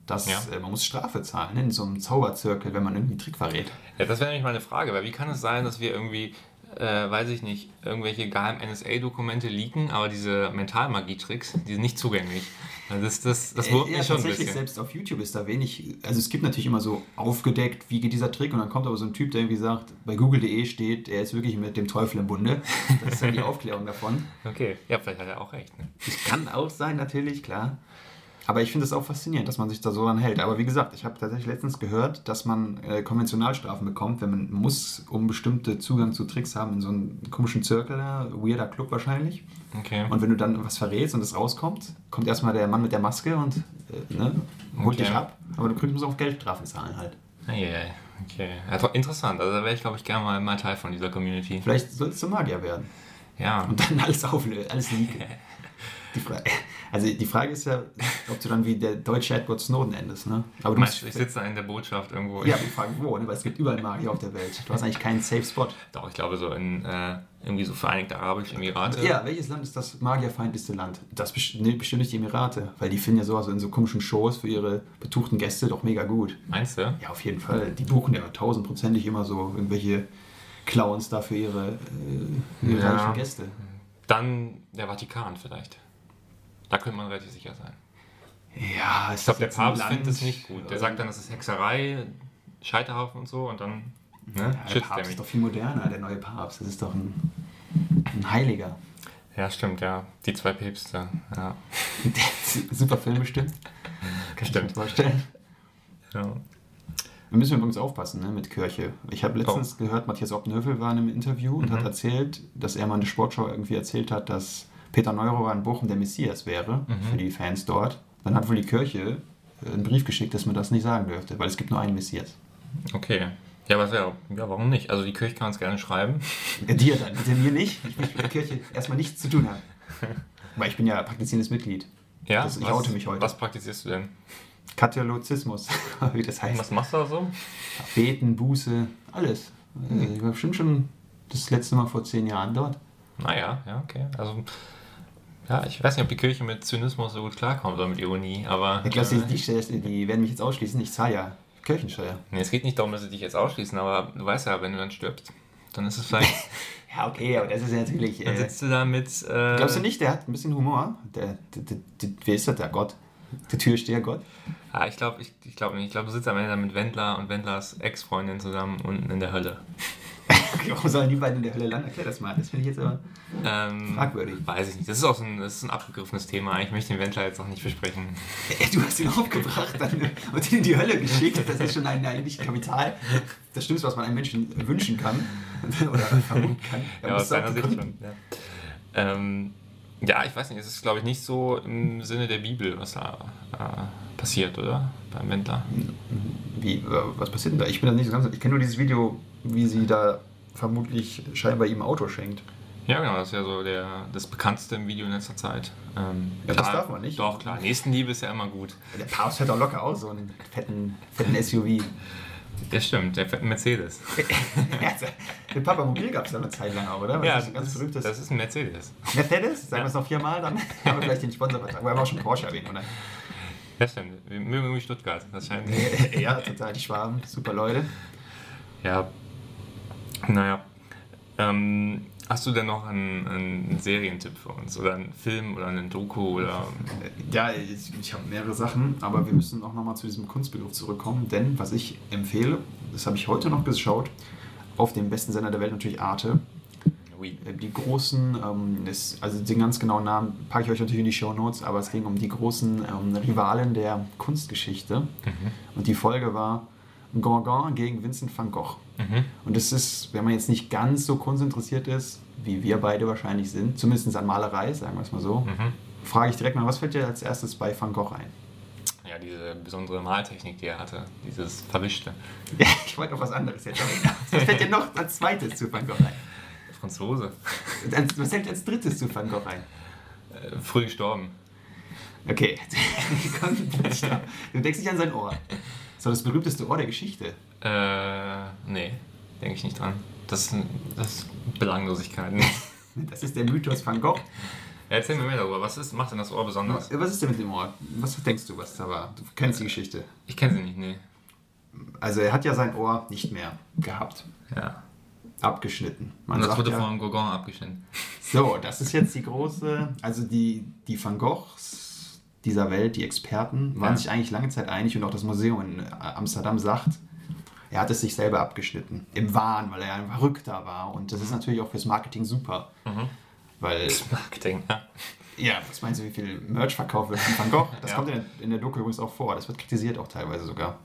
dass Ja. äh, man muss Strafe zahlen in so einem Zauberzirkel, wenn man irgendwie einen Trick verrät. Ja, das wäre nämlich mal eine Frage, weil wie kann es sein, dass wir irgendwie, äh, weiß ich nicht, irgendwelche geheimen NSA-Dokumente leaken, aber diese Mentalmagie-Tricks, die sind nicht zugänglich. Also Das, das, das wurmt Äh, ja, mich schon ein bisschen. selbst auf YouTube ist da wenig, also es gibt natürlich immer so aufgedeckt, wie geht dieser Trick und dann kommt aber so ein Typ, der irgendwie sagt, bei google.de steht, er ist wirklich mit dem Teufel im Bunde. Das ist dann die Aufklärung davon. Okay, ja, vielleicht hat er auch recht. Ne? Das kann auch sein, natürlich, klar. Aber ich finde es auch faszinierend, dass man sich da so dran hält. Aber wie gesagt, ich habe tatsächlich letztens gehört, dass man äh, Konventionalstrafen bekommt, wenn man muss, um bestimmte Zugang zu Tricks haben in so einem komischen Zirkel, weirder Club wahrscheinlich. Okay. Und wenn du dann was verrätst und es rauskommt, kommt erstmal der Mann mit der Maske und äh, ne, holt Okay. dich ab. Aber du kriegst musst auch Geldstrafen zahlen halt. Eieiei, okay. Ja, interessant. Also da wäre ich, glaube ich, gerne mal, mal Teil von dieser Community. Vielleicht sollst du Magier werden Ja. und dann alles auflösen, alles leaken. Die Frage, also die Frage ist ja, ob du dann wie der deutsche Edward Snowden endest, ne? Aber du Meinst musst, ich sitze da in der Botschaft irgendwo? ja, wir fragen wo, ne? weil es gibt überall Magier auf der Welt. Du hast eigentlich keinen Safe Spot. Doch, ich glaube so in äh, irgendwie so Vereinigte Arabische Emirate. Ja, welches Land ist das magierfeindlichste Land? Das best nee, bestimmt nicht die Emirate, weil die finden ja sowas in so komischen Shows für ihre betuchten Gäste doch mega gut. Meinst du? Ja, auf jeden Fall. Die buchen ja tausendprozentig immer so irgendwelche Clowns da für ihre, äh, ihre Ja. reichen Gäste. Dann der Vatikan vielleicht. Da könnte man relativ sicher sein. Ja, Ich glaube, der Papst findet es nicht gut. Der sagt dann, das ist Hexerei, Scheiterhaufen und so und dann ne, ja, der Papst ist doch viel moderner, der neue Papst. Das ist doch ein, ein Heiliger. Ja, stimmt, ja. Die zwei Päpste. Ja. Super Film bestimmt. Kann ich Stimmt. mir vorstellen. ja. Wir müssen übrigens aufpassen ne, mit Kirche. Ich habe letztens gehört, Matthias Obnövel war in einem Interview und Oh. Mhm. hat erzählt, dass er mal in der Sportschau irgendwie erzählt hat, dass Peter Neururer in Bochum der Messias wäre Mhm. für die Fans dort. Dann hat wohl die Kirche äh, einen Brief geschickt, dass man das nicht sagen dürfte, weil es gibt nur einen Messias. Okay. Ja, was wäre, ja, warum nicht? Also die Kirche kann uns gerne schreiben. Ja, dir dann, bitte mir nicht. Ich möchte mit der Kirche erstmal nichts zu tun haben. Weil ich bin ja praktizierendes Mitglied. Ja, Das- ich was, oute mich heute. Was praktizierst du denn? Katholizismus, wie das heißt. Was machst du da so? Beten, Buße, alles. Äh, Ich war bestimmt schon das letzte Mal vor zehn Jahren dort. Naja, ja, okay. Also, ja, ich weiß nicht, ob die Kirche mit Zynismus so gut klarkommt oder mit Ironie, aber. Ich glaube, äh, die, die, die werden mich jetzt ausschließen. Ich zahle ja Kirchensteuer. nee, es geht nicht darum, dass sie dich jetzt ausschließen, aber du weißt ja, wenn du dann stirbst, Dann ist es vielleicht. Ja, okay, aber das ist ja natürlich. dann Äh, sitzt du da mit. Äh, glaubst du nicht, der hat ein bisschen Humor? Der, der, der, der, wer ist das, der Gott? Der Türsteher Gott? Ja, ich glaube ich, ich glaub nicht. Ich glaube, du sitzt am Ende mit Wendler und Wendlers Ex-Freundin zusammen unten in der Hölle. Okay, warum sollen die beiden in der Hölle landen? Erklär das mal. Das finde ich jetzt aber Ähm, fragwürdig. Weiß ich nicht. Das ist auch so ein, das ist ein abgegriffenes Thema. Ich möchte den Wendler jetzt noch nicht besprechen. Du hast ihn aufgebracht dann, und ihn in die Hölle geschickt. Das ist schon ein eigentlich Kapital. Das Schlimmste, was man einem Menschen wünschen kann. Oder vermuten kann. Ja, aus deiner Sicht schon. Ja. Ähm, ja, ich weiß nicht. Es ist, glaube ich, nicht so im Sinne der Bibel, was da äh, passiert, oder? Beim Wendler. Wie, was passiert denn da? Ich bin da nicht so ganz. Ich kenne nur dieses Video, wie sie da vermutlich scheinbar ihm ein Auto schenkt. Ja, genau. Das ist ja so der, das bekannteste im Video in letzter Zeit. Ähm, Ja, das darf man nicht. Doch, klar. Nächstenliebe ist ja immer gut. Der Papst fährt auch locker aus, so einen fetten, fetten SUV. Das stimmt. Der fährt einen Mercedes. Ja, Den Papamobil gab es ja eine Zeit lang auch, oder? Was ja, ist ein ganz das, berühmtes. das ist ein Mercedes. Mercedes? Sagen wir es noch viermal, dann haben wir gleich den Sponsorvertrag. Aber wir haben auch schon Porsche erwähnt, oder? Ja, stimmt. Wir mögen irgendwie Stuttgart. Das scheint. ja, total. Die Schwaben, super Leute. Ja. Naja. Ähm, hast du denn noch einen, einen Serientipp für uns? Oder einen Film oder einen Doku oder. Ja, ich, ich habe mehrere Sachen, aber wir müssen auch nochmal zu diesem Kunstbegriff zurückkommen, denn was ich empfehle, das habe ich heute noch geschaut, auf dem besten Sender der Welt natürlich Arte. Äh, Die großen, ähm, ist, also den ganz genauen Namen packe ich euch natürlich in die Show Notes, aber es ging um die großen ähm, Rivalen der Kunstgeschichte. Mhm. Und die Folge war Gauguin gegen Vincent van Gogh. Mhm. Und das ist, wenn man jetzt nicht ganz so kunstinteressiert ist, wie wir beide wahrscheinlich sind, zumindest an Malerei, sagen wir es mal so, Mhm. frage ich direkt mal, was fällt dir als erstes bei Van Gogh ein? Ja, diese besondere Maltechnik, die er hatte. Dieses Verwischte. Ja, ich wollte auf was anderes jetzt. Was fällt dir noch als zweites zu Van Gogh ein? Franzose. Was fällt dir als drittes zu Van Gogh ein? Äh, früh gestorben. Okay, du denkst nicht an sein Ohr. So das berühmteste Ohr der Geschichte. Äh, nee, denke ich nicht dran. Das ist, das ist Belanglosigkeit. Das ist der Mythos Van Gogh. Erzähl mir mehr darüber. Was ist, macht denn das Ohr besonders? Was ist denn mit dem Ohr? Was denkst du, was da war? Du kennst die Geschichte. Ich kenne sie nicht, nee. Also er hat ja sein Ohr nicht mehr gehabt. Ja. Abgeschnitten. Man Und das wurde ja, von Gauguin abgeschnitten. So, das ist jetzt die große, also die, die Van Goghs dieser Welt, die Experten, waren Ja. sich eigentlich lange Zeit einig und auch das Museum in Amsterdam sagt, er hat es sich selber abgeschnitten. Im Wahn, weil er ein Verrückter war. Und das ist natürlich auch fürs Marketing super. Mhm. Weil, Marketing, ja. ja, was meinst du, wie viel Merch verkauft wird von Van Gogh? Das Ja. kommt in der, in der Doku übrigens auch vor. Das wird kritisiert auch teilweise sogar.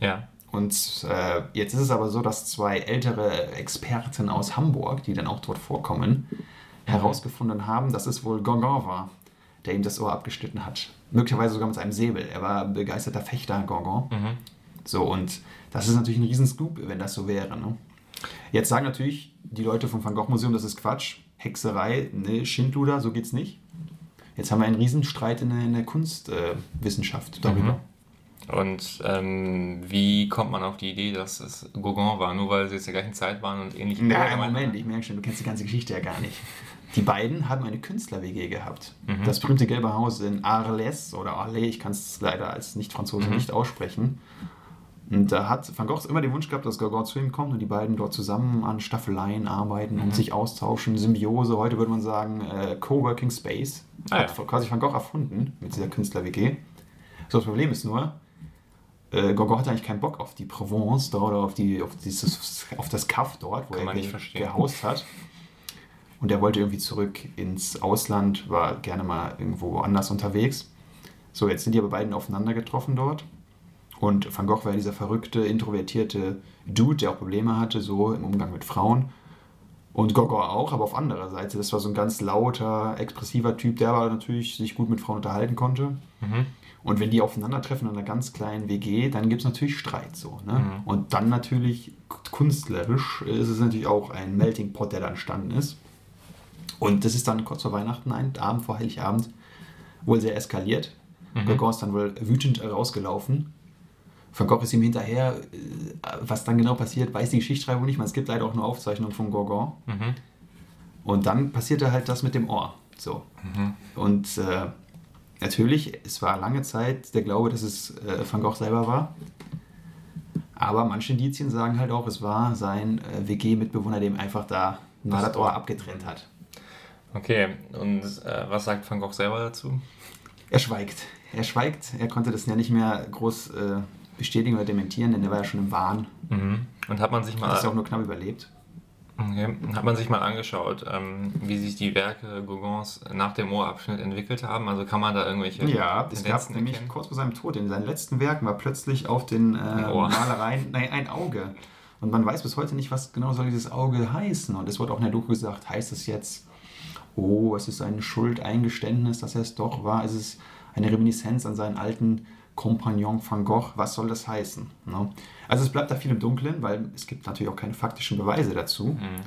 Ja. Und äh, jetzt ist es aber so, dass zwei ältere Experten aus Hamburg, die dann auch dort vorkommen, herausgefunden haben, dass es wohl Gauguin war, der ihm das Ohr abgeschnitten hat. Möglicherweise sogar mit seinem Säbel. Er war begeisterter Fechter, Gauguin. Mhm. So, und das ist natürlich ein Riesenscoop, wenn das so wäre. Ne? Jetzt sagen natürlich die Leute vom Van Gogh Museum, das ist Quatsch, Hexerei, ne, Schindluder, so geht's nicht. Jetzt haben wir einen Riesenstreit in der, in der Kunstwissenschaft darüber. Mhm. Und ähm, wie kommt man auf die Idee, dass es Gauguin war? Nur weil sie zur gleichen Zeit waren und ähnlich Na, Moment, ich merke schon, du kennst die ganze Geschichte ja gar nicht. Die beiden haben eine Künstler-WG gehabt. Mhm. Das berühmte Gelbe Haus in Arles oder Arles, ich kann es leider als Nicht-Franzose Mhm. nicht aussprechen. Und da hat Van Gogh immer den Wunsch gehabt, dass Gauguin zu ihm kommt und die beiden dort zusammen an Staffeleien arbeiten Mhm. und sich austauschen. Symbiose, heute würde man sagen, äh, Coworking Space. Ah, hat ja. quasi Van Gogh erfunden mit dieser Künstler-WG. So, das Problem ist nur, äh, Gauguin hatte eigentlich keinen Bock auf die Provence dort oder auf, die, auf, dieses, auf das Kaff dort, wo Kann er gehaust hat. Und er wollte irgendwie zurück ins Ausland, war gerne mal irgendwo anders unterwegs. So, jetzt sind die aber beiden aufeinander getroffen dort. Und Van Gogh war ja dieser verrückte, introvertierte Dude, der auch Probleme hatte, so im Umgang mit Frauen. Und Gauguin auch, aber auf anderer Seite. Das war so ein ganz lauter, expressiver Typ, der aber natürlich sich gut mit Frauen unterhalten konnte. Mhm. Und wenn die aufeinandertreffen in einer ganz kleinen WG, dann gibt es natürlich Streit so. Ne? Mhm. Und dann natürlich kunstlerisch ist es natürlich auch ein Melting Pot, der da entstanden ist. Und das ist dann kurz vor Weihnachten, ein Abend vor Heiligabend, wohl sehr eskaliert. Mhm. Gauguin ist dann wohl wütend rausgelaufen. Van Gogh ist ihm hinterher, äh, was dann genau passiert, weiß die Geschichtsschreibung nicht. Man, es gibt leider auch nur Aufzeichnungen von Gauguin. Mhm. Und dann passierte halt das mit dem Ohr. So. Mhm. Und äh, natürlich, es war lange Zeit der Glaube, dass es äh, Van Gogh selber war. Aber manche Indizien sagen halt auch, es war sein äh, WG-Mitbewohner, dem einfach da mal das Ohr abgetrennt hat. Okay, und äh, was sagt Van Gogh selber dazu? Er schweigt. Er schweigt. Er konnte das ja nicht mehr groß äh, bestätigen oder dementieren, denn er war ja schon im Wahn. Mhm. Und hat man sich mal. Hat auch nur knapp überlebt. Okay. Hat man sich mal angeschaut, ähm, wie sich die Werke Gauguins nach dem Ohrabschnitt entwickelt haben? Also kann man da irgendwelche. Ja, es gab nämlich erkennen? kurz vor seinem Tod, in seinen letzten Werken war plötzlich auf den äh, Malereien nein, ein Auge. Und man weiß bis heute nicht, was genau soll dieses Auge heißen. Und es wurde auch in der Doku gesagt, heißt es jetzt, oh, es ist ein Schuldeingeständnis, dass er es doch war? Ist es eine Reminiszenz an seinen alten Kompagnon van Gogh? Was soll das heißen? Ne? Also es bleibt da viel im Dunkeln, weil es gibt natürlich auch keine faktischen Beweise dazu. Mhm.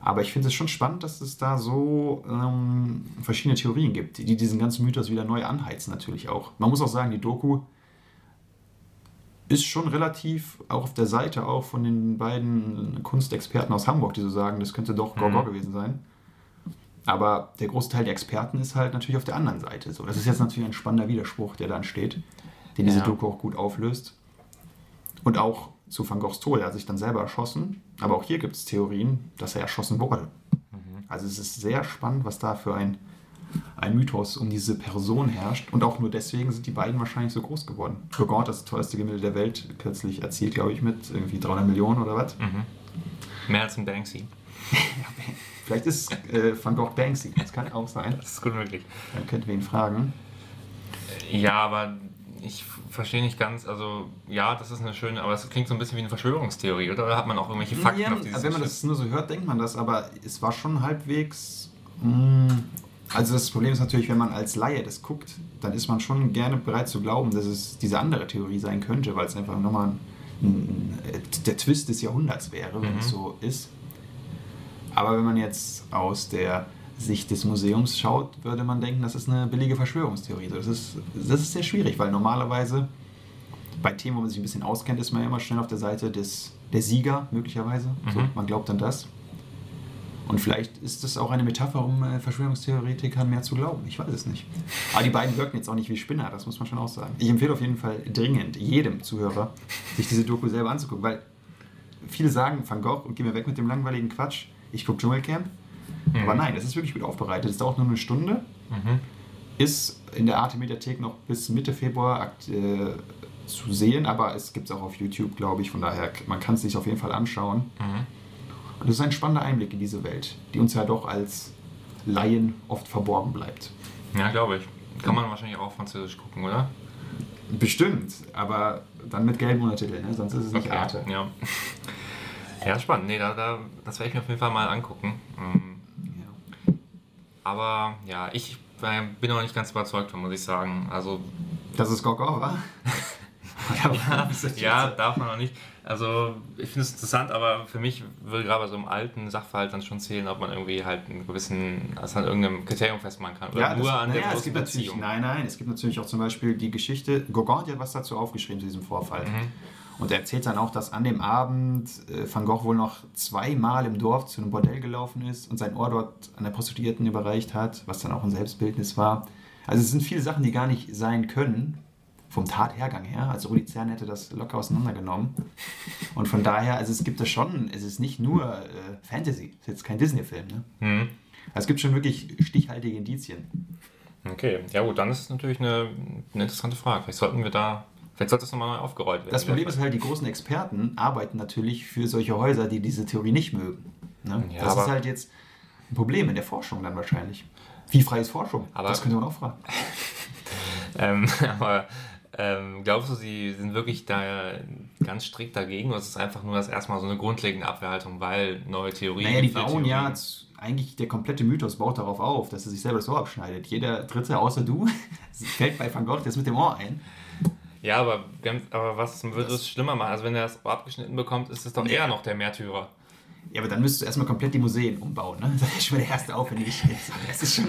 Aber ich finde es schon spannend, dass es da so ähm, verschiedene Theorien gibt, die diesen ganzen Mythos wieder neu anheizen natürlich auch. Man muss auch sagen, die Doku ist schon relativ auch auf der Seite auch von den beiden Kunstexperten aus Hamburg, die so sagen, das könnte doch Gorgor mhm. gewesen sein. Aber der Großteil der Experten ist halt natürlich auf der anderen Seite. So, das ist jetzt natürlich ein spannender Widerspruch, der dann steht, den diese ja. Doku auch gut auflöst. Und auch zu Van Goghs Tod. Er hat sich dann selber erschossen. Aber auch hier gibt es Theorien, dass er erschossen wurde. Mhm. Also es ist sehr spannend, was da für ein ein Mythos um diese Person herrscht. Und auch nur deswegen sind die beiden wahrscheinlich so groß geworden. Hat das teuerste Gemälde der Welt plötzlich erzielt, glaube ich, mit irgendwie 300 Millionen oder was. Mhm. Mehr als ein Banksy. Vielleicht ist äh, Van Gogh Banksy, das kann auch sein. Das ist gut möglich. Dann könnten wir ihn fragen. Ja, aber ich verstehe nicht ganz, also ja, das ist eine schöne, aber es klingt so ein bisschen wie eine Verschwörungstheorie, oder? Oder hat man auch irgendwelche Fakten ja, auf dieses Wenn man das nur so hört, denkt man das, aber es war schon halbwegs mh, hm, also das Problem ist natürlich, wenn man als Laie das guckt, dann ist man schon gerne bereit zu glauben, dass es diese andere Theorie sein könnte, weil es einfach nochmal ein, ein, der Twist des Jahrhunderts wäre, wenn mhm. es so ist. Aber wenn man jetzt aus der Sicht des Museums schaut, würde man denken, das ist eine billige Verschwörungstheorie. Das ist, das ist sehr schwierig, weil normalerweise bei Themen, wo man sich ein bisschen auskennt, ist man immer schnell auf der Seite des, der Sieger, möglicherweise. Mhm. So, man glaubt an das. Und vielleicht ist das auch eine Metapher, um äh, Verschwörungstheoretikern mehr zu glauben. Ich weiß es nicht. Aber die beiden wirken jetzt auch nicht wie Spinner, das muss man schon auch sagen. Ich empfehle auf jeden Fall dringend jedem Zuhörer, sich diese Doku selber anzugucken, weil viele sagen Van Gogh und geh mir weg mit dem langweiligen Quatsch. Ich gucke Dschungelcamp. Mhm. Aber nein, das ist wirklich gut aufbereitet. Es dauert nur eine Stunde. Mhm. Ist in der Arte-Mediathek noch bis Mitte Februar äh, zu sehen, aber es gibt es auch auf YouTube, glaube ich. Von daher, man kann es sich auf jeden Fall anschauen. Mhm. Und das ist ein spannender Einblick in diese Welt, die uns ja doch als Laien oft verborgen bleibt. Ja, glaube ich. Kann man wahrscheinlich auch Französisch gucken, oder? Bestimmt, aber dann mit gelben Untertiteln, ne? sonst ist es nicht okay, Arte. Ja. Ja, spannend. Nee, da, da, das werde ich mir auf jeden Fall mal angucken. Ähm, ja. Aber ja, ich bin noch nicht ganz überzeugt, muss ich sagen. Also, Dass es Gogor war? ja, ja, darf man noch nicht. Also ich finde es interessant, aber für mich würde gerade bei so einem alten Sachverhalt dann schon zählen, ob man irgendwie halt einen gewissen, also an irgendeinem Kriterium festmachen kann. Oder ja, nur das, an der naja, gibt natürlich, Nein, nein, es gibt natürlich auch zum Beispiel die Geschichte, Gauguin hat ja was dazu aufgeschrieben zu diesem Vorfall. Mhm. Und er erzählt dann auch, dass an dem Abend äh, Van Gogh wohl noch zweimal im Dorf zu einem Bordell gelaufen ist und sein Ohr dort an der Prostituierten überreicht hat, was dann auch ein Selbstbildnis war. Also es sind viele Sachen, die gar nicht sein können, vom Tathergang her. Also Rudi Zern hätte das locker auseinandergenommen. Und von daher, also es gibt das schon, es ist nicht nur äh, Fantasy, es ist jetzt kein Disney-Film. Ne? Mhm. Also es gibt schon wirklich stichhaltige Indizien. Okay, ja gut, dann ist es natürlich eine, eine interessante Frage. Vielleicht sollten wir da Vielleicht sollte das nochmal neu aufgerollt werden. Das Problem ist halt, die großen Experten arbeiten natürlich für solche Häuser, die diese Theorie nicht mögen. Ne? Ja, das ist halt jetzt ein Problem in der Forschung dann wahrscheinlich. Wie frei ist Forschung? Aber, das könnte man auch fragen. ähm, aber ähm, glaubst du, sie sind wirklich da ganz strikt dagegen oder ist es einfach nur das erstmal so eine grundlegende Abwehrhaltung, weil neue Theorien. Naja, die bauen ja eigentlich der komplette Mythos baut darauf auf, dass er sich selber das Ohr abschneidet. Jeder Dritte außer du fällt bei Van Gogh das mit dem Ohr ein. Ja, aber, aber was würde es schlimmer machen? Also wenn er das abgeschnitten bekommt, ist es doch eher noch der Märtyrer. Ja, aber dann müsstest du erstmal komplett die Museen umbauen, ne? Das ist schon der erste Aufwand, Das ist schon.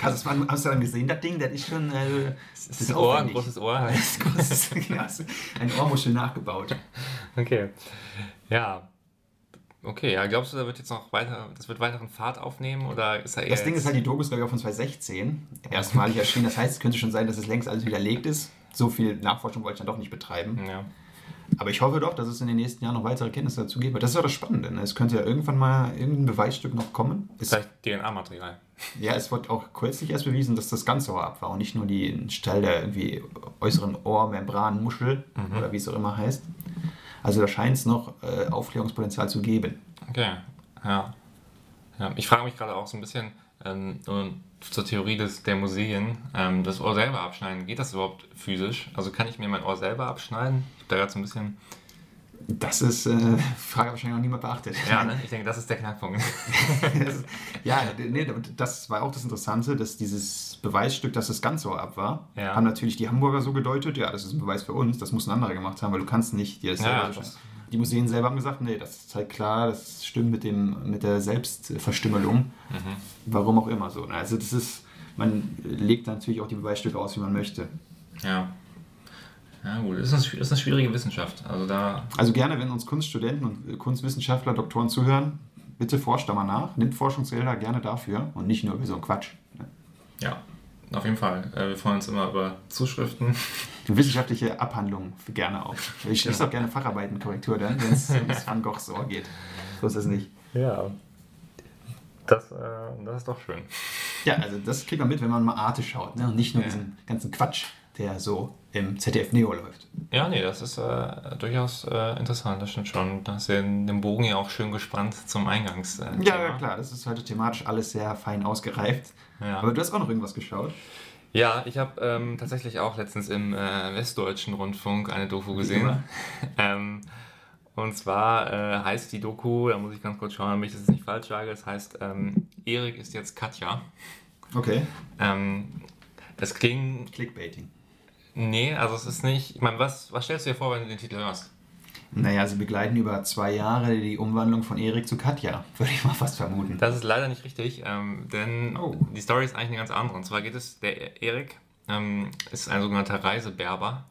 Hast du das mal gesehen, das Ding? Das ist schon. Äh, das ist, das Ohr, ein großes Ohr. Das großes, ja, ein Ohrmuschel nachgebaut. Okay. Ja. Okay, ja, glaubst du, da wird jetzt noch weiter, das wird weiteren Fahrt aufnehmen oder ist er Das Ding ist halt, die Dokus, glaube ich, auch von 2016 erstmalig erschienen. Das heißt, es könnte schon sein, dass es längst alles widerlegt ist. So viel Nachforschung wollte ich dann doch nicht betreiben. Ja. Aber ich hoffe doch, dass es in den nächsten Jahren noch weitere Kenntnisse dazu gibt. Weil das ist ja das Spannende. Ne? Es könnte ja irgendwann mal irgendein Beweisstück noch kommen. Es, Vielleicht DNA-Material. ja, es wird auch kürzlich erst bewiesen, dass das ganze Ohr ab war und nicht nur die Teil der irgendwie äußeren Ohrmembranmuschel oder wie es auch immer heißt. Also da scheint es noch äh, Aufklärungspotenzial zu geben. Okay, ja. ja. Ich frage mich gerade auch so ein bisschen ähm, und zur Theorie des, der Museen, ähm, das Ohr selber abschneiden, geht das überhaupt physisch? Also kann ich mir mein Ohr selber abschneiden? Ich habe da gerade so ein bisschen. Das ist, äh, Frage wahrscheinlich noch niemand beachtet. Ja, ne? ich denke, das ist der Knackpunkt. Das- ja, nee, das war auch das Interessante, dass dieses Beweisstück, dass das ganze Ohr ab war, Ja. haben natürlich die Hamburger so gedeutet, ja, das ist ein Beweis für uns, das muss ein anderer gemacht haben, weil du kannst nicht dir das Ja, selber das- Die Museen selber haben gesagt, nee, das ist halt klar, das stimmt mit, dem, mit der Selbstverstümmelung. Mhm. Warum auch immer so. ne? Also das ist, man legt natürlich auch die Beweisstücke aus, wie man möchte. Ja. Ja, gut, das ist, eine, ist eine schwierige Wissenschaft. Also da. Also gerne, wenn uns Kunststudenten und äh, Kunstwissenschaftler, Doktoren zuhören, bitte forscht da mal nach, nimmt Forschungsgelder gerne dafür und nicht nur über so einen Quatsch. ne? Ja, auf jeden Fall. Äh, wir freuen uns immer über Zuschriften. Wissenschaftliche Abhandlungen gerne auch. Ich schließe auch gerne Facharbeitenkorrektur dann, wenn es ums Van Goghs Ohr geht. So ist es nicht. Ja. Das, äh, das ist doch schön. Ja, also das kriegt man mit, wenn man mal Arte schaut. Ne? Und nicht nur Ja. diesen ganzen Quatsch, der so im ZDF Neo läuft. Ja, nee, das ist äh, durchaus äh, interessant, das stimmt schon. Da hast du den, Bogen ja auch schön gespannt zum Eingangs. Äh, Ja, ja, klar, das ist heute thematisch alles sehr fein ausgereift. Ja. Aber du hast auch noch irgendwas geschaut. Ja, ich habe ähm, tatsächlich auch letztens im äh, Westdeutschen Rundfunk eine Doku gesehen. ähm, und zwar äh, heißt die Doku, da muss ich ganz kurz schauen, damit ich das nicht falsch sage, es heißt ähm, Erik ist jetzt Katja. Okay. Ähm, das klingt, Clickbaiting. Nee, also es ist nicht, ich meine, was, was stellst du dir vor, wenn du den Titel hörst? Naja, sie begleiten über zwei Jahre die Umwandlung von Erik zu Katja, würde ich mal fast vermuten. Das ist leider nicht richtig, ähm, denn Oh. die Story ist eigentlich eine ganz andere. Und zwar geht es, der Erik ähm, ist ein sogenannter Reiseberber.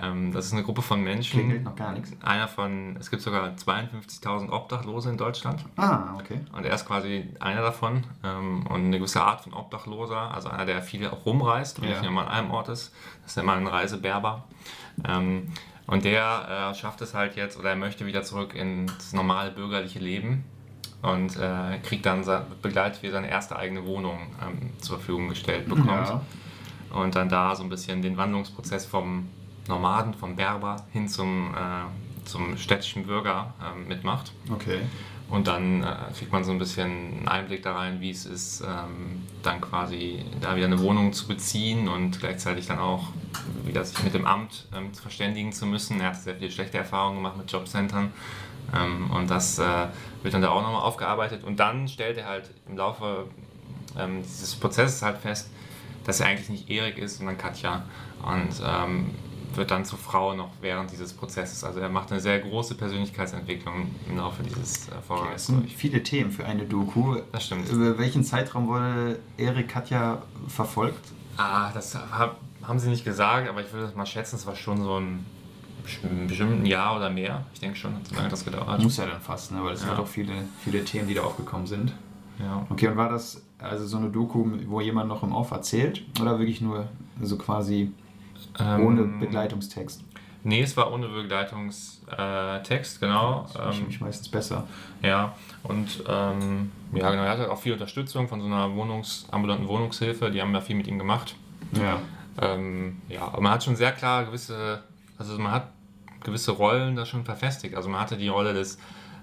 Ähm, das ist eine Gruppe von Menschen. Klingelt noch gar nichts. Einer von, es gibt sogar 52.000 Obdachlose in Deutschland. Ah, okay. Und er ist quasi einer davon. Ähm, und eine gewisse Art von Obdachloser, also einer, der viele auch rumreist und Ja. nicht mal an einem Ort ist. Das ist immer ein Reiseberber. Ähm, und der äh, schafft es halt jetzt, oder er möchte wieder zurück ins normale bürgerliche Leben und äh, kriegt dann, begleitet, wie er seine erste eigene Wohnung zur Verfügung gestellt bekommt Ja. und dann da so ein bisschen den Wandlungsprozess vom Nomaden, vom Berber hin zum, äh, zum städtischen Bürger ähm, mitmacht. Okay. Und dann äh, kriegt man so ein bisschen einen Einblick da rein, wie es ist, ähm, dann quasi da wieder eine Wohnung zu beziehen und gleichzeitig dann auch wieder sich mit dem Amt ähm, verständigen zu müssen. Er hat sehr viele schlechte Erfahrungen gemacht mit Jobcentern ähm, und das äh, wird dann da auch nochmal aufgearbeitet. Und dann stellt er halt im Laufe ähm, dieses Prozesses halt fest, dass er eigentlich nicht Erik ist, sondern Katja. Und ähm, wird dann zur Frau noch während dieses Prozesses. Also er macht eine sehr große Persönlichkeitsentwicklung im Laufe dieses äh, Okay, Vorgangs durch. viele Themen für eine Doku. Das stimmt. Über welchen Zeitraum wurde Erik Katja verfolgt? Ah, das hab, haben sie nicht gesagt, aber ich würde das mal schätzen, es war schon so ein besti- bestimmt ein Jahr oder mehr. Ich denke schon, hat so lange das gedauert. Muss ja dann fast, ne? weil es Ja. sind doch viele, viele Themen, die da aufgekommen sind. Ja. Okay, und war das also so eine Doku, wo jemand noch im Off erzählt oder wirklich nur so quasi ohne Ähm, Begleitungstext? Nee, es war ohne Begleitungstext, genau. Das Ähm, mich meistens besser. Ja, und ähm, ja, genau, er hatte auch viel Unterstützung von so einer Wohnungs-, ambulanten Wohnungshilfe, die haben ja viel mit ihm gemacht. Ja. Ähm, ja, aber man hat schon sehr klar gewisse, also man hat gewisse Rollen da schon verfestigt. Also man hatte die Rolle des,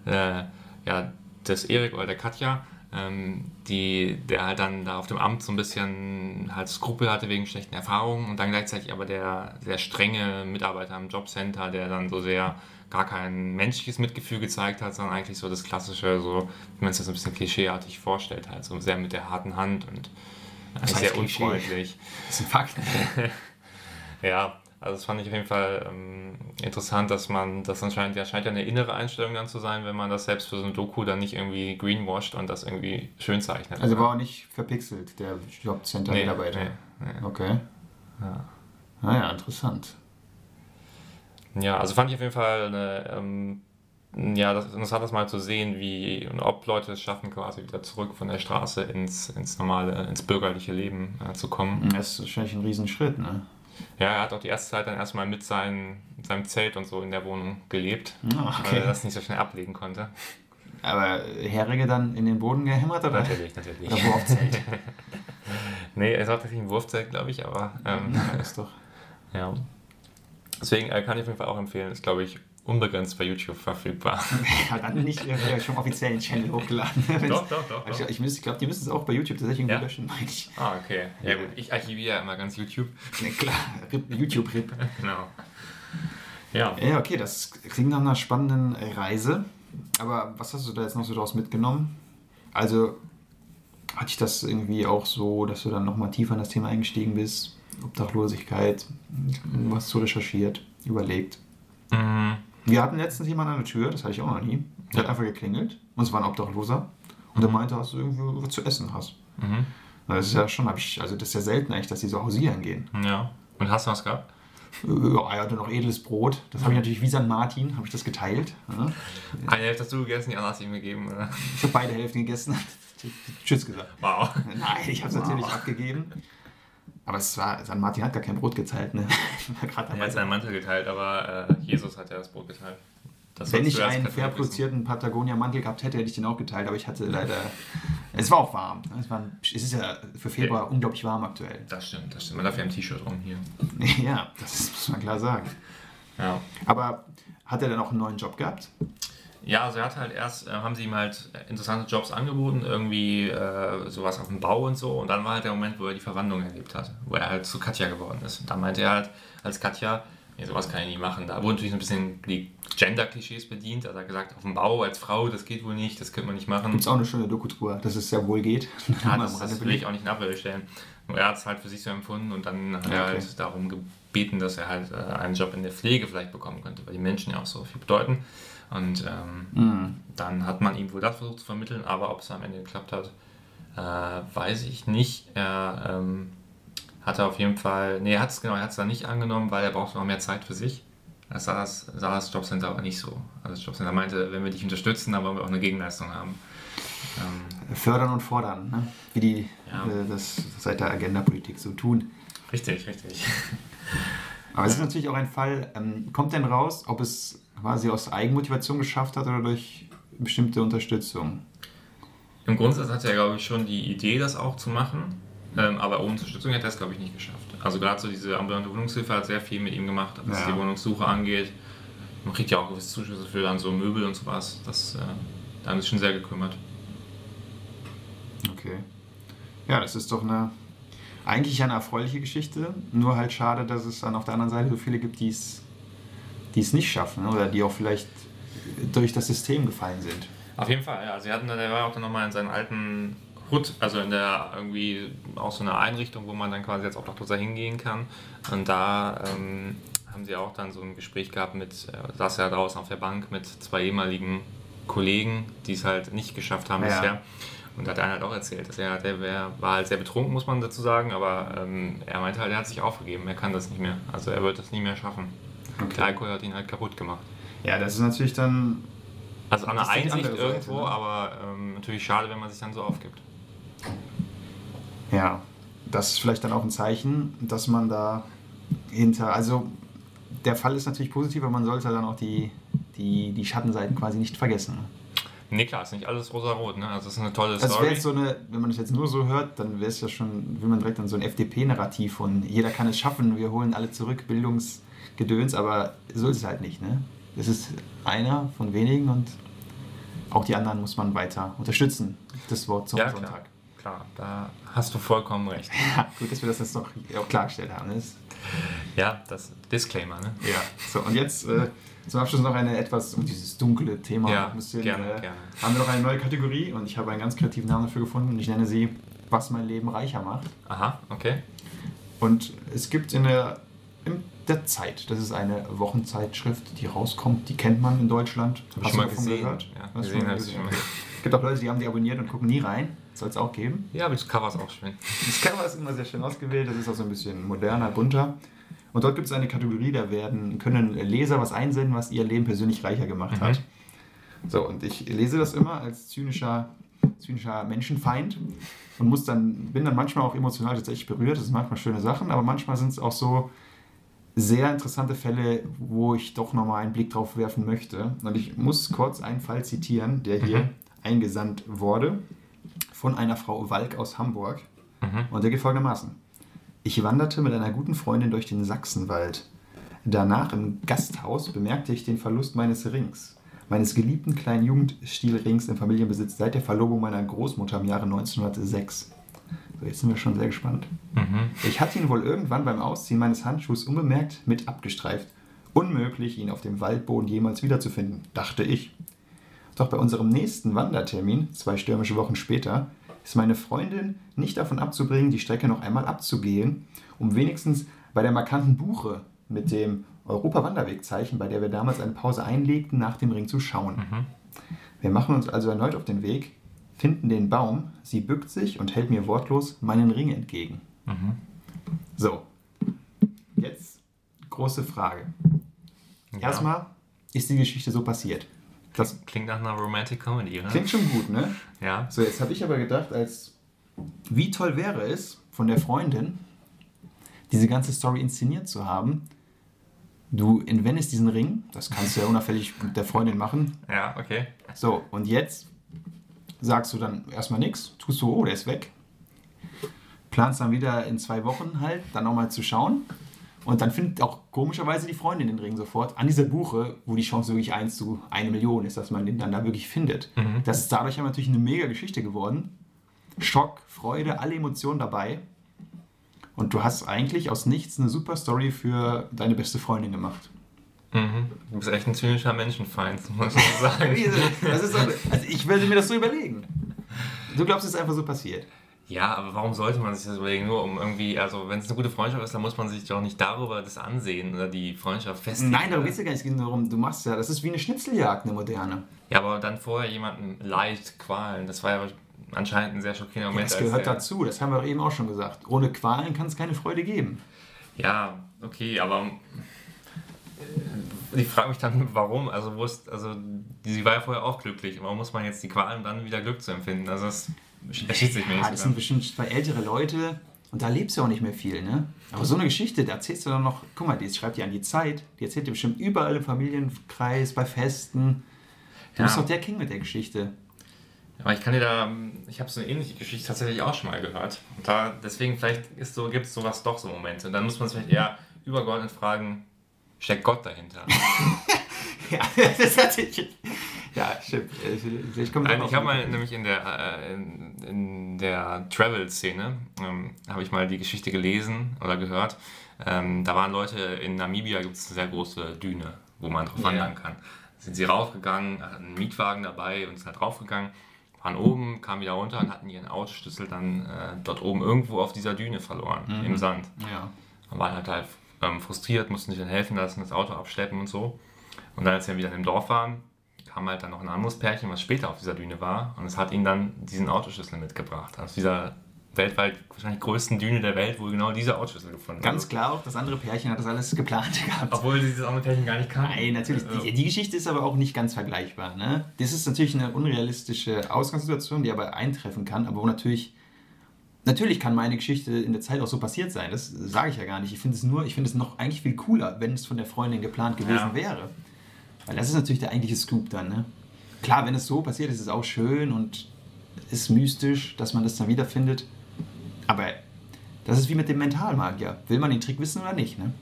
äh, ja, des Erik oder der Katja, die, der halt dann da auf dem Amt so ein bisschen halt Skrupel hatte wegen schlechten Erfahrungen und dann gleichzeitig aber der sehr strenge Mitarbeiter im Jobcenter, der dann so sehr gar kein menschliches Mitgefühl gezeigt hat, sondern eigentlich so das klassische, so wie man es sich so ein bisschen klischeeartig vorstellt, halt so sehr mit der harten Hand und äh, heißt sehr Klischee? unfreundlich. Das sind Fakten. Ja, also das fand ich auf jeden Fall ähm, interessant, dass man, das anscheinend, ja, scheint ja eine innere Einstellung dann zu sein, wenn man das selbst für so eine Doku dann nicht irgendwie greenwashed und das irgendwie schön zeichnet. Also war auch nicht verpixelt, der Jobcenter-Mitarbeiter. Nee, nee, nee. Okay. Ja. Naja, interessant. Ja, also fand ich auf jeden Fall eine, ähm, ja, das interessant, das mal zu sehen, wie und ob Leute es schaffen, quasi wieder zurück von der Straße ins, ins normale, ins bürgerliche Leben äh, zu kommen. Das ist wahrscheinlich ein Riesenschritt, ne? Ja, er hat auch die erste Zeit dann erstmal mit seinen, in seinem Zelt und so in der Wohnung gelebt, Ah, weil er das nicht so schnell ablegen konnte. Aber Herige dann in den Boden gehämmert oder? Natürlich, natürlich. Oder Wurfzelt? nee, er ist auch tatsächlich ein Wurfzelt, glaube ich, aber ähm, ist doch. ja. Deswegen äh, kann ich auf jeden Fall auch empfehlen, ist, glaube ich, unbegrenzt bei YouTube verfügbar. Ja, dann nicht äh, schon offiziellen Channel hochgeladen. doch, doch, doch. Ich, doch. ich, müsste- ich glaube, die müssen es auch bei YouTube tatsächlich irgendwie Ja? löschen, meine ich. Ah, okay. Ja gut, ich archiviere ja immer ganz YouTube. Ne, klar, Rip, YouTube-Rip. Genau. Ja. Ja, okay, das klingt nach einer spannenden Reise. Aber was hast du da jetzt noch so daraus mitgenommen? Also, hatte ich das irgendwie auch so, dass du dann nochmal tiefer in das Thema eingestiegen bist? Obdachlosigkeit, was zu recherchiert, überlegt. Mhm. Wir hatten letztens jemanden an der Tür, das hatte ich auch noch nie. Der hat einfach geklingelt und es war ein Obdachloser. Und er meinte, hast du irgendwie was zu essen hast. Mhm. Das ist ja schon, hab ich, also das ist ja selten eigentlich, dass die so hausieren gehen. Ja. Und hast du was gehabt? Ja, er hatte noch edles Brot. Das habe ich natürlich wie San Martin, habe ich das geteilt. Ja. Eine Hälfte hast du gegessen, die andere hast du ihm gegeben, oder? Ich habe beide Hälften gegessen. Tschüss gesagt. Wow. Nein, ich habe es natürlich abgegeben. Aber es war, San Martin hat gar kein Brot geteilt. Ne? Er hat seinen Mantel geteilt, aber äh, Jesus hat ja das Brot geteilt. Das Wenn ich einen fair produzierten Patagonia-Mantel gehabt hätte, hätte ich den auch geteilt. Aber ich hatte leider. Es war auch warm. Es, war, es ist ja für Februar unglaublich warm aktuell. Das stimmt, das stimmt. Man darf ja im T-Shirt rum hier. Ja, das muss man klar sagen. Ja. Aber hat er dann auch einen neuen Job gehabt? Ja, also er hat halt erst, äh, haben sie ihm halt interessante Jobs angeboten, irgendwie äh, sowas auf dem Bau und so. Und dann war halt der Moment, wo er die Verwandlung erlebt hat, wo er halt zu Katja geworden ist. Und da meinte er halt als Katja, nee, sowas kann ich nicht machen. Da wurden natürlich so ein bisschen die Gender-Klischees bedient. Also er hat gesagt, auf dem Bau als Frau, das geht wohl nicht, das könnte man nicht machen. Gibt es auch eine schöne Doku drüber, dass es sehr wohl geht. Ja, das, das will ich auch nicht in Abrede stellen. Nur er hat es halt für sich so empfunden und dann hat Ja, er okay. halt darum gebeten, dass er halt äh, einen Job in der Pflege vielleicht bekommen könnte, weil die Menschen ja auch so viel bedeuten. Und ähm, Mhm. dann hat man ihm wohl das versucht zu vermitteln, aber ob es am Ende geklappt hat, äh, weiß ich nicht. Er ähm, hatte auf jeden Fall, nee, er hat es genau, er hat es dann nicht angenommen, weil er braucht noch mehr Zeit für sich. Das sah das, sah das Jobcenter aber nicht so. Also das Jobcenter meinte, wenn wir dich unterstützen, dann wollen wir auch eine Gegenleistung haben. Ähm, Fördern und fordern, ne? wie die Ja. äh, das seit der Agenda-Politik so tun. richtig, richtig. Aber es ist natürlich auch ein Fall, ähm, kommt denn raus, ob es quasi aus Eigenmotivation geschafft hat oder durch bestimmte Unterstützung? Im Grundsatz hat er, glaube ich, schon die Idee, das auch zu machen. Ähm, aber ohne Unterstützung hätte er es, glaube ich, nicht geschafft. Also gerade so diese ambulante Wohnungshilfe hat sehr viel mit ihm gemacht, was Ja. die Wohnungssuche angeht. Man kriegt ja auch gewisse Zuschüsse für dann so Möbel und sowas. Das, äh, da haben sie sich schon sehr gekümmert. Okay. Ja, das ist doch eine eigentlich eine erfreuliche Geschichte. Nur halt schade, dass es dann auf der anderen Seite so viele gibt, die es die es nicht schaffen oder die auch vielleicht durch das System gefallen sind. Auf jeden Fall, ja. Sie hatten, dann- der war auch dann nochmal in seinen alten Hut, also in der irgendwie auch so eine Einrichtung, wo man dann quasi als Obdachloser hingehen kann. Und da ähm, haben sie auch dann so ein Gespräch gehabt mit, äh, saß ja draußen auf der Bank mit zwei ehemaligen Kollegen, die es halt nicht geschafft haben Ja. bisher. Und da hat einer halt auch erzählt, dass er, der wär, war halt sehr betrunken, muss man dazu sagen, aber ähm, er meinte halt, er hat sich aufgegeben, er kann das nicht mehr. Also er wird das nie mehr schaffen. Der Alkohol hat ihn halt kaputt gemacht. Ja, das ist natürlich dann. Also an der Einsicht andere Seite, irgendwo, ne? aber ähm, natürlich schade, wenn man sich dann so aufgibt. Ja, das ist vielleicht dann auch ein Zeichen, dass man da hinter. Also, der Fall ist natürlich positiv, aber man sollte dann auch die, die, die Schattenseiten quasi nicht vergessen. Nee, klar, ist nicht alles rosa-rot, ne? Also es ist eine tolle Das wäre Story. jetzt so eine, wenn man das jetzt nur so hört, dann wäre es ja schon, will man direkt an so ein FDP-Narrativ von jeder kann es schaffen, wir holen alle zurück, Bildungsgedöns, aber so ist es halt nicht, ne? Es ist einer von wenigen und auch die anderen muss man weiter unterstützen. Das Wort zum ja, klar, Sonntag. klar, da hast du vollkommen recht. Ja, gut, dass wir das jetzt noch auch klargestellt haben. Das Ja, das Disclaimer, ne? Ja, so und jetzt äh, zum Abschluss noch eine etwas, um dieses dunkle Thema Ja, ein bisschen, gerne, äh, gerne. haben wir noch eine neue Kategorie und ich habe einen ganz kreativen Namen dafür gefunden und ich nenne sie Was mein Leben reicher macht. Aha, okay. Und es gibt in der, der Zeit, das ist eine Wochenzeitschrift, die rauskommt, die kennt man in Deutschland. Hab ich Hast schon du mal davon gesehen. Gehört? Ja, Hast gesehen habe ich mal. Es gibt auch Leute, die haben die abonniert und gucken nie rein. Soll es auch geben. Ja, aber das Cover ist auch schön. Das Cover ist immer sehr schön ausgewählt, das ist auch so ein bisschen moderner, bunter. Und dort gibt es eine Kategorie, da werden, können Leser was einsenden, was ihr Leben persönlich reicher gemacht Mhm. hat. So, und ich lese das immer als zynischer, zynischer Menschenfeind und muss dann, bin dann manchmal auch emotional tatsächlich berührt. Das sind manchmal schöne Sachen, aber manchmal sind es auch so sehr interessante Fälle, wo ich doch nochmal einen Blick drauf werfen möchte. Und ich muss kurz einen Fall zitieren, der hier Mhm. eingesandt wurde von einer Frau Walk aus Hamburg. Mhm. Und der geht folgendermaßen. Ich wanderte mit einer guten Freundin durch den Sachsenwald. Danach im Gasthaus bemerkte ich den Verlust meines Rings. Meines geliebten kleinen Jugendstilrings im Familienbesitz seit der Verlobung meiner Großmutter im Jahre 1906. So, jetzt sind wir schon sehr gespannt. Mhm. Ich hatte ihn wohl irgendwann beim Ausziehen meines Handschuhs unbemerkt mit abgestreift. Unmöglich, ihn auf dem Waldboden jemals wiederzufinden, dachte ich. Doch bei unserem nächsten Wandertermin, zwei stürmische Wochen später, ist meine Freundin nicht davon abzubringen, die Strecke noch einmal abzugehen, um wenigstens bei der markanten Buche mit dem Europa-Wanderwegzeichen, bei der wir damals eine Pause einlegten, nach dem Ring zu schauen. Mhm. Wir machen uns also erneut auf den Weg, finden den Baum, sie bückt sich und hält mir wortlos meinen Ring entgegen. Mhm. So, jetzt große Frage. Ja. Erstmal ist die Geschichte so passiert. Das Klingt nach einer Romantic Comedy, oder? klingt schon gut, ne? Ja. So, jetzt habe ich aber gedacht, als wie toll wäre es von der Freundin, diese ganze Story inszeniert zu haben. Du entwendest diesen Ring, das kannst du ja unauffällig mit der Freundin machen. Ja, okay. So, und jetzt sagst du dann erstmal nichts, tust du, oh, der ist weg. Planst dann wieder in zwei Wochen halt, dann nochmal zu schauen. Und dann findet auch komischerweise die Freundin den Ring sofort an dieser Buche, wo die Chance wirklich 1 zu 1 Million ist, dass man den dann da wirklich findet. Mhm. Das ist dadurch natürlich eine mega Geschichte geworden. Schock, Freude, alle Emotionen dabei. Und du hast eigentlich aus nichts eine super Story für deine beste Freundin gemacht. Mhm. Du bist echt ein zynischer Menschenfeind, muss ich sagen. Das ist so, also ich würde mir das so überlegen. Du glaubst, es ist einfach so passiert. Ja, aber warum sollte man sich das überlegen? Nur um irgendwie, also wenn es eine gute Freundschaft ist, dann muss man sich doch nicht darüber das ansehen oder die Freundschaft festlegen. Nein, darum geht es ja gar nicht. Es geht nur darum, du machst ja, das ist wie eine Schnitzeljagd, eine moderne. Ja, aber dann vorher jemanden leicht qualen, das war ja anscheinend ein sehr schockierender Moment. Das als gehört dazu, das haben wir doch eben auch schon gesagt. Ohne Qualen kann es keine Freude geben. Ja, okay, aber ich frage mich dann, warum? Also, wo ist, also sie war ja vorher auch glücklich. Warum muss man jetzt die Qual, um dann wieder Glück zu empfinden? Also, das erschließt sich mir Ja, nicht. das so sind bestimmt zwei ältere Leute und da lebst du auch nicht mehr viel, ne? Aber so eine Geschichte, da erzählst du dann noch, guck mal, die schreibt dir an die Zeit, die erzählt dir bestimmt überall im Familienkreis, bei Festen. Du Ja. bist doch der King mit der Geschichte. Aber ich kann dir da, ich habe so eine ähnliche Geschichte tatsächlich auch schon mal gehört. Und da, deswegen vielleicht so, gibt es sowas doch so Momente. Und dann muss man es vielleicht eher übergeordnet fragen, steckt Gott dahinter? Ja, das hatte ich. Ja, stimmt. Ich, komme Nein, ich habe mal nämlich in der, äh, in, in der Travel-Szene, ähm, habe ich mal die Geschichte gelesen oder gehört. Ähm, da waren Leute, in Namibia gibt es eine sehr große Düne, wo man drauf wandern kann. Sind sie raufgegangen, hatten einen Mietwagen dabei und sind halt raufgegangen, waren oben, kamen wieder runter und hatten ihren Autoschlüssel dann äh, dort oben irgendwo auf dieser Düne verloren, Mhm. im Sand. Ja. Und waren halt, halt ähm, frustriert, mussten sich dann helfen lassen, das Auto abschleppen und so. Und dann, als wir wieder im Dorf waren, kam halt dann noch ein anderes Pärchen, was später auf dieser Düne war. Und es hat ihnen dann diesen Autoschlüssel mitgebracht. Aus dieser weltweit wahrscheinlich größten Düne der Welt, wo genau dieser Autoschlüssel gefunden Ganz wurde. klar auch, das andere Pärchen hat das alles geplant gehabt. Obwohl sie dieses andere Pärchen gar nicht kannten. Nein, natürlich. Die, die Geschichte ist aber auch nicht ganz vergleichbar. Ne? Das ist natürlich eine unrealistische Ausgangssituation, die aber eintreffen kann, aber wo natürlich. Natürlich kann meine Geschichte in der Zeit auch so passiert sein. Das sage ich ja gar nicht. Ich finde es nur, ich finde es noch eigentlich viel cooler, wenn es von der Freundin geplant gewesen Ja. wäre. Weil das ist natürlich der eigentliche Scoop dann. Ne? Klar, wenn es so passiert, ist es auch schön und ist mystisch, dass man das dann wiederfindet. Aber das ist wie mit dem Mentalmagier. Will man den Trick wissen oder nicht? Ne?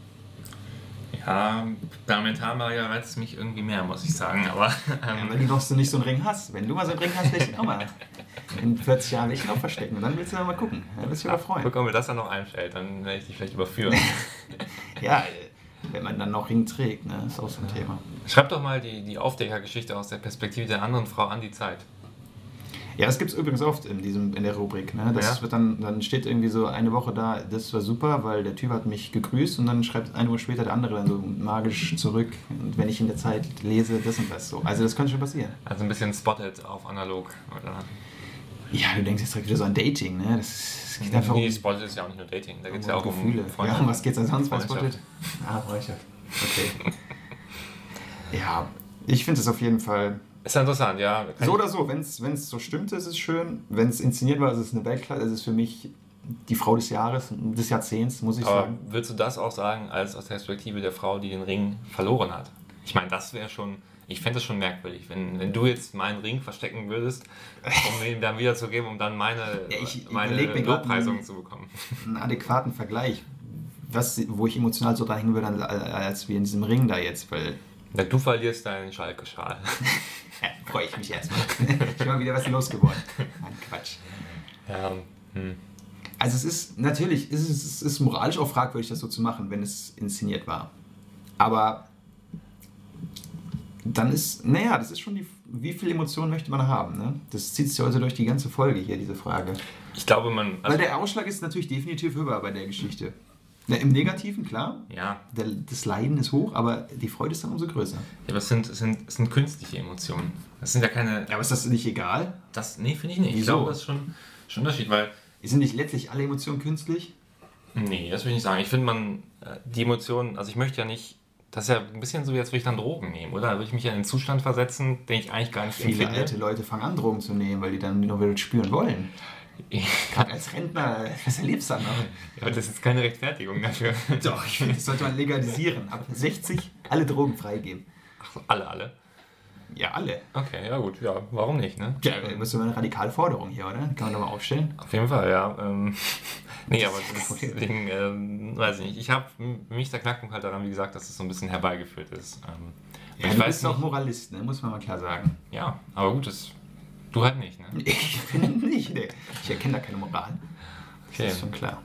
Ja, bei Mentalmagier reizt es mich irgendwie mehr, muss ich sagen. Aber Ja, ähm, wenn du noch so nicht so einen Ring hast. Wenn du mal so einen Ring hast, will ich ihn auch mal in 40 Jahren ihn auch verstecken. Und dann willst du mal gucken. Dann wirst du dich aber freuen. guck, ob mir das dann noch einfällt, dann werde ich dich vielleicht überführen. Ja, wenn man dann noch Ring trägt, ne? ist auch so ein Thema. Schreib doch mal die, die Aufdeckergeschichte aus der Perspektive der anderen Frau an die Zeit. Ja, das gibt es übrigens oft in, diesem, in der Rubrik. Ne? Das Ja. wird dann, dann steht irgendwie so eine Woche da, das war super, weil der Typ hat mich gegrüßt und dann schreibt eine Woche später der andere dann so magisch zurück. Und wenn ich in der Zeit lese, das und das so. Also das könnte schon passieren. Also ein bisschen spotted auf analog. Oder? Ja, du denkst jetzt direkt wieder so an Dating, ne? Das, das geht einfach Nee, um, spotted ist ja auch nicht nur Dating, da geht es ja auch Gefühle. um ja, Freundschaft. um was geht's denn sonst bei. Spotted? Ah, Freundschaft. Okay. ja, ich finde es auf jeden Fall Ist ja interessant, ja. Kann So oder so, wenn es so stimmt, ist es schön. Wenn es inszeniert war, ist es eine Weltklasse. Es ist für mich die Frau des Jahres, des Jahrzehnts, muss ich Aber sagen. würdest du das auch sagen, als aus der Perspektive der Frau, die den Ring verloren hat? Ich meine, das wäre schon, ich fände es schon merkwürdig, wenn, wenn du jetzt meinen Ring verstecken würdest, um ihn dann wiederzugeben, um dann meine, Ja, ich meine Lobpreisung einen- zu bekommen. Einen adäquaten Vergleich, was, wo ich emotional so dran hängen würde, als- als wir in diesem Ring da jetzt, weil Ja, du verlierst deinen Schalke-Schal. freue ich mich erstmal. ich mal wieder was losgeworden. Nein, Quatsch. Ja, hm. Also es ist, natürlich, es ist, es ist moralisch auch fragwürdig, das so zu machen, wenn es inszeniert war. Aber dann ist, naja, das ist schon die, wie viel Emotionen möchte man haben, ne? Das zieht sich heute durch die ganze Folge hier, diese Frage. Ich glaube, man. Weil Also, der Ausschlag ist natürlich definitiv höher bei der Geschichte. Na, Im Negativen, klar, ja, der, das Leiden ist hoch, aber die Freude ist dann umso größer. aber es sind, es, sind, es sind künstliche Emotionen. Das sind ja keine. Ja, aber ist das nicht egal? Das, nee, finde ich nicht. Ich Wieso? glaube, das ist schon, schon ein Unterschied, weil. Sind nicht letztlich alle Emotionen künstlich? Nee, das will ich nicht sagen. Ich finde, man, äh, die Emotionen, also ich möchte ja nicht, das ist ja ein bisschen so, wie als würde ich dann Drogen nehmen, oder? Da würde ich mich ja in einen Zustand versetzen, den ich eigentlich gar nicht Viele empfinde. alte Leute fangen an, Drogen zu nehmen, weil die dann noch wieder spüren wollen. Gerade als Rentner, was erlebst du dann noch? Ja, aber das ist keine Rechtfertigung dafür. Doch, ich finde, das sollte man legalisieren. Ab 60 alle Drogen freigeben. Ach, alle, alle. Ja, alle. Okay, ja gut, ja, warum nicht, ne? Ja, das ist so eine radikale Forderung hier, oder? Kann man doch mal aufstellen. Auf jeden Fall, ja. Ähm, nee, aber deswegen, ähm, weiß ich nicht. Ich habe mich der Knackpunkt halt daran, wie gesagt, dass es so ein bisschen herbeigeführt ist. Ähm, Ja, ich du weiß bist auch nicht. Moralist, ne? muss man mal klar sagen. Ja, aber gut, das, du halt nicht, ne? Ich bin nicht, ne? Ich erkenne da keine Moral. Das Okay. ist schon klar.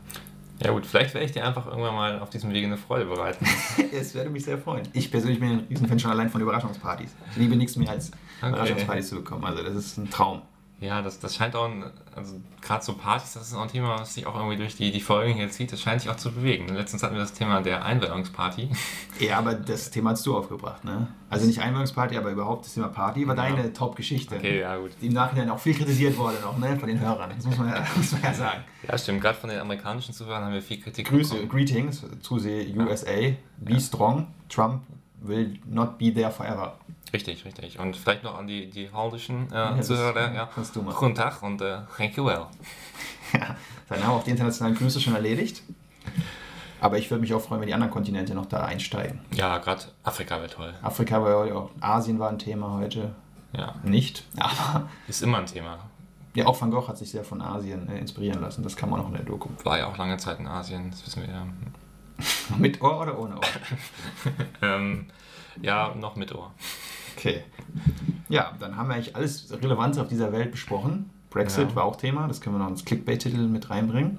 Ja gut, vielleicht werde ich dir einfach irgendwann mal auf diesem Wege eine Freude bereiten. Es würde mich sehr freuen. Ich persönlich bin ein Riesenfan schon allein von Überraschungspartys. Ich liebe nichts mehr als Okay. Überraschungspartys zu bekommen. Also das ist ein Traum. Ja, das, das scheint auch, ein, also gerade so Partys, das ist auch ein Thema, was sich auch irgendwie durch die, die Folgen hier zieht. Das scheint sich auch zu bewegen. Letztens hatten wir das Thema der Einweihungsparty. Ja, aber das Thema hast du aufgebracht, ne? Also nicht Einweihungsparty, aber überhaupt das Thema Party war Ja. deine Top-Geschichte. Okay, ja gut. Die im Nachhinein auch viel kritisiert wurde noch, ne? Von den Hörern. Das muss man ja, muss man ja sagen. Ja, stimmt. Gerade von den amerikanischen Zuhörern haben wir viel Kritik Grüße, bekommen. Greetings the USA. Be strong. Trump will not be there forever. Richtig, richtig. Und vielleicht noch an die, die holländischen äh, das Zuhörer. Ja. kannst du machen. Guten Tag und äh, thank you well. Ja, dann haben wir auch die internationalen Grüße schon erledigt. Aber ich würde mich auch freuen, wenn die anderen Kontinente noch da einsteigen. Ja, gerade Afrika wäre toll. Afrika war auch, Asien war ein Thema heute. Ja, Nicht, aber ist immer ein Thema. ja, auch Van Gogh hat sich sehr von Asien äh, inspirieren lassen. Das kann man auch in der Doku. War ja auch lange Zeit in Asien, das wissen wir ja. Mit Ohr oder ohne Ohr? Ähm, ja, noch mit Ohr. Okay. Ja, dann haben wir eigentlich alles Relevante auf dieser Welt besprochen. Brexit Ja. war auch Thema, das können wir noch ins Clickbait-Titel mit reinbringen.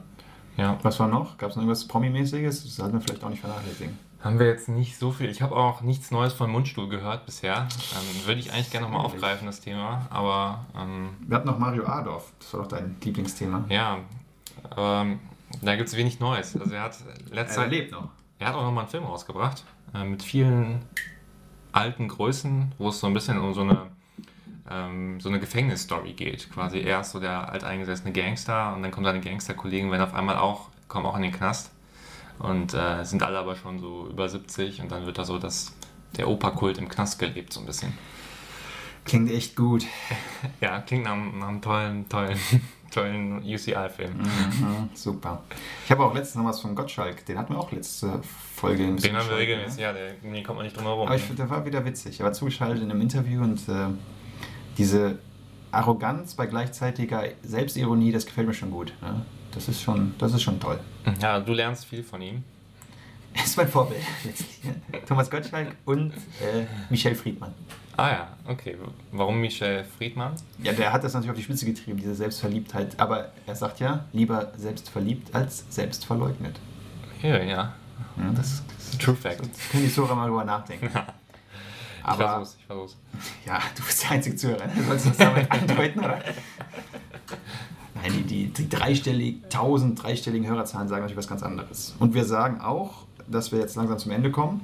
Ja, Was war noch? Gab es noch irgendwas Promi-mäßiges? Das sollten wir vielleicht auch nicht vernachlässigen. haben wir jetzt nicht so viel. Ich habe auch nichts Neues von Mundstuhl gehört bisher. Ähm, würde ich eigentlich gerne nochmal aufgreifen, das Thema. Aber ähm, Wir hatten noch Mario Adorf, das war doch dein Lieblingsthema. ja, ähm, da gibt es wenig Neues. Also er hat letzte Zeit, lebt noch. er hat auch nochmal einen Film rausgebracht äh, mit vielen alten Größen, wo es so ein bisschen um so eine ähm, so eine Gefängnisstory geht. Quasi er ist so der alteingesessene Gangster und dann kommen seine Gangsterkollegen, werden auf einmal auch, kommen auch in den Knast und äh, sind alle aber schon so über 70 und dann wird da so das, der Operkult im Knast gelebt so ein bisschen. Klingt echt gut. Ja, klingt nach, nach einem tollen, tollen, tollen UCI-Film. Mhm, super. Ich habe auch letztens noch was von Gottschalk, den hatten wir auch letzte Folge. ein Den haben wir regelmäßig, ja, der, den kommt man nicht drum herum. Aber ich finde, der war wieder witzig. Er war zugeschaltet in einem Interview und äh, diese Arroganz bei gleichzeitiger Selbstironie, das gefällt mir schon gut. Ne? Das, ist schon, das ist schon toll. ja, du lernst viel von ihm. Er ist mein Vorbild. letztlich. Thomas Gottschalk und äh, Michel Friedmann. Ah ja, okay. Warum Michel Friedmann? Ja, der hat das natürlich auf die Spitze getrieben, diese Selbstverliebtheit. Aber er sagt ja, lieber selbstverliebt als selbstverleugnet. Ja, ja. Ja, das, das, True Fact. das können die Zuhörer mal drüber nachdenken. Ich Aber versuch's, ich versuch's. ja, du bist der einzige Zuhörer. ne? Sollst du das damit andeuten, oder? Nein, die, die, die dreistellig, tausend dreistelligen Hörerzahlen sagen natürlich was ganz anderes. Und wir sagen auch, dass wir jetzt langsam zum Ende kommen.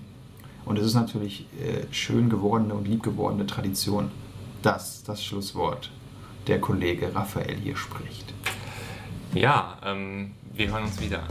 Und es ist natürlich äh, schön gewordene und lieb gewordene Tradition, dass das Schlusswort der Kollege Raphael hier spricht. Ja, ähm, wir hören uns wieder.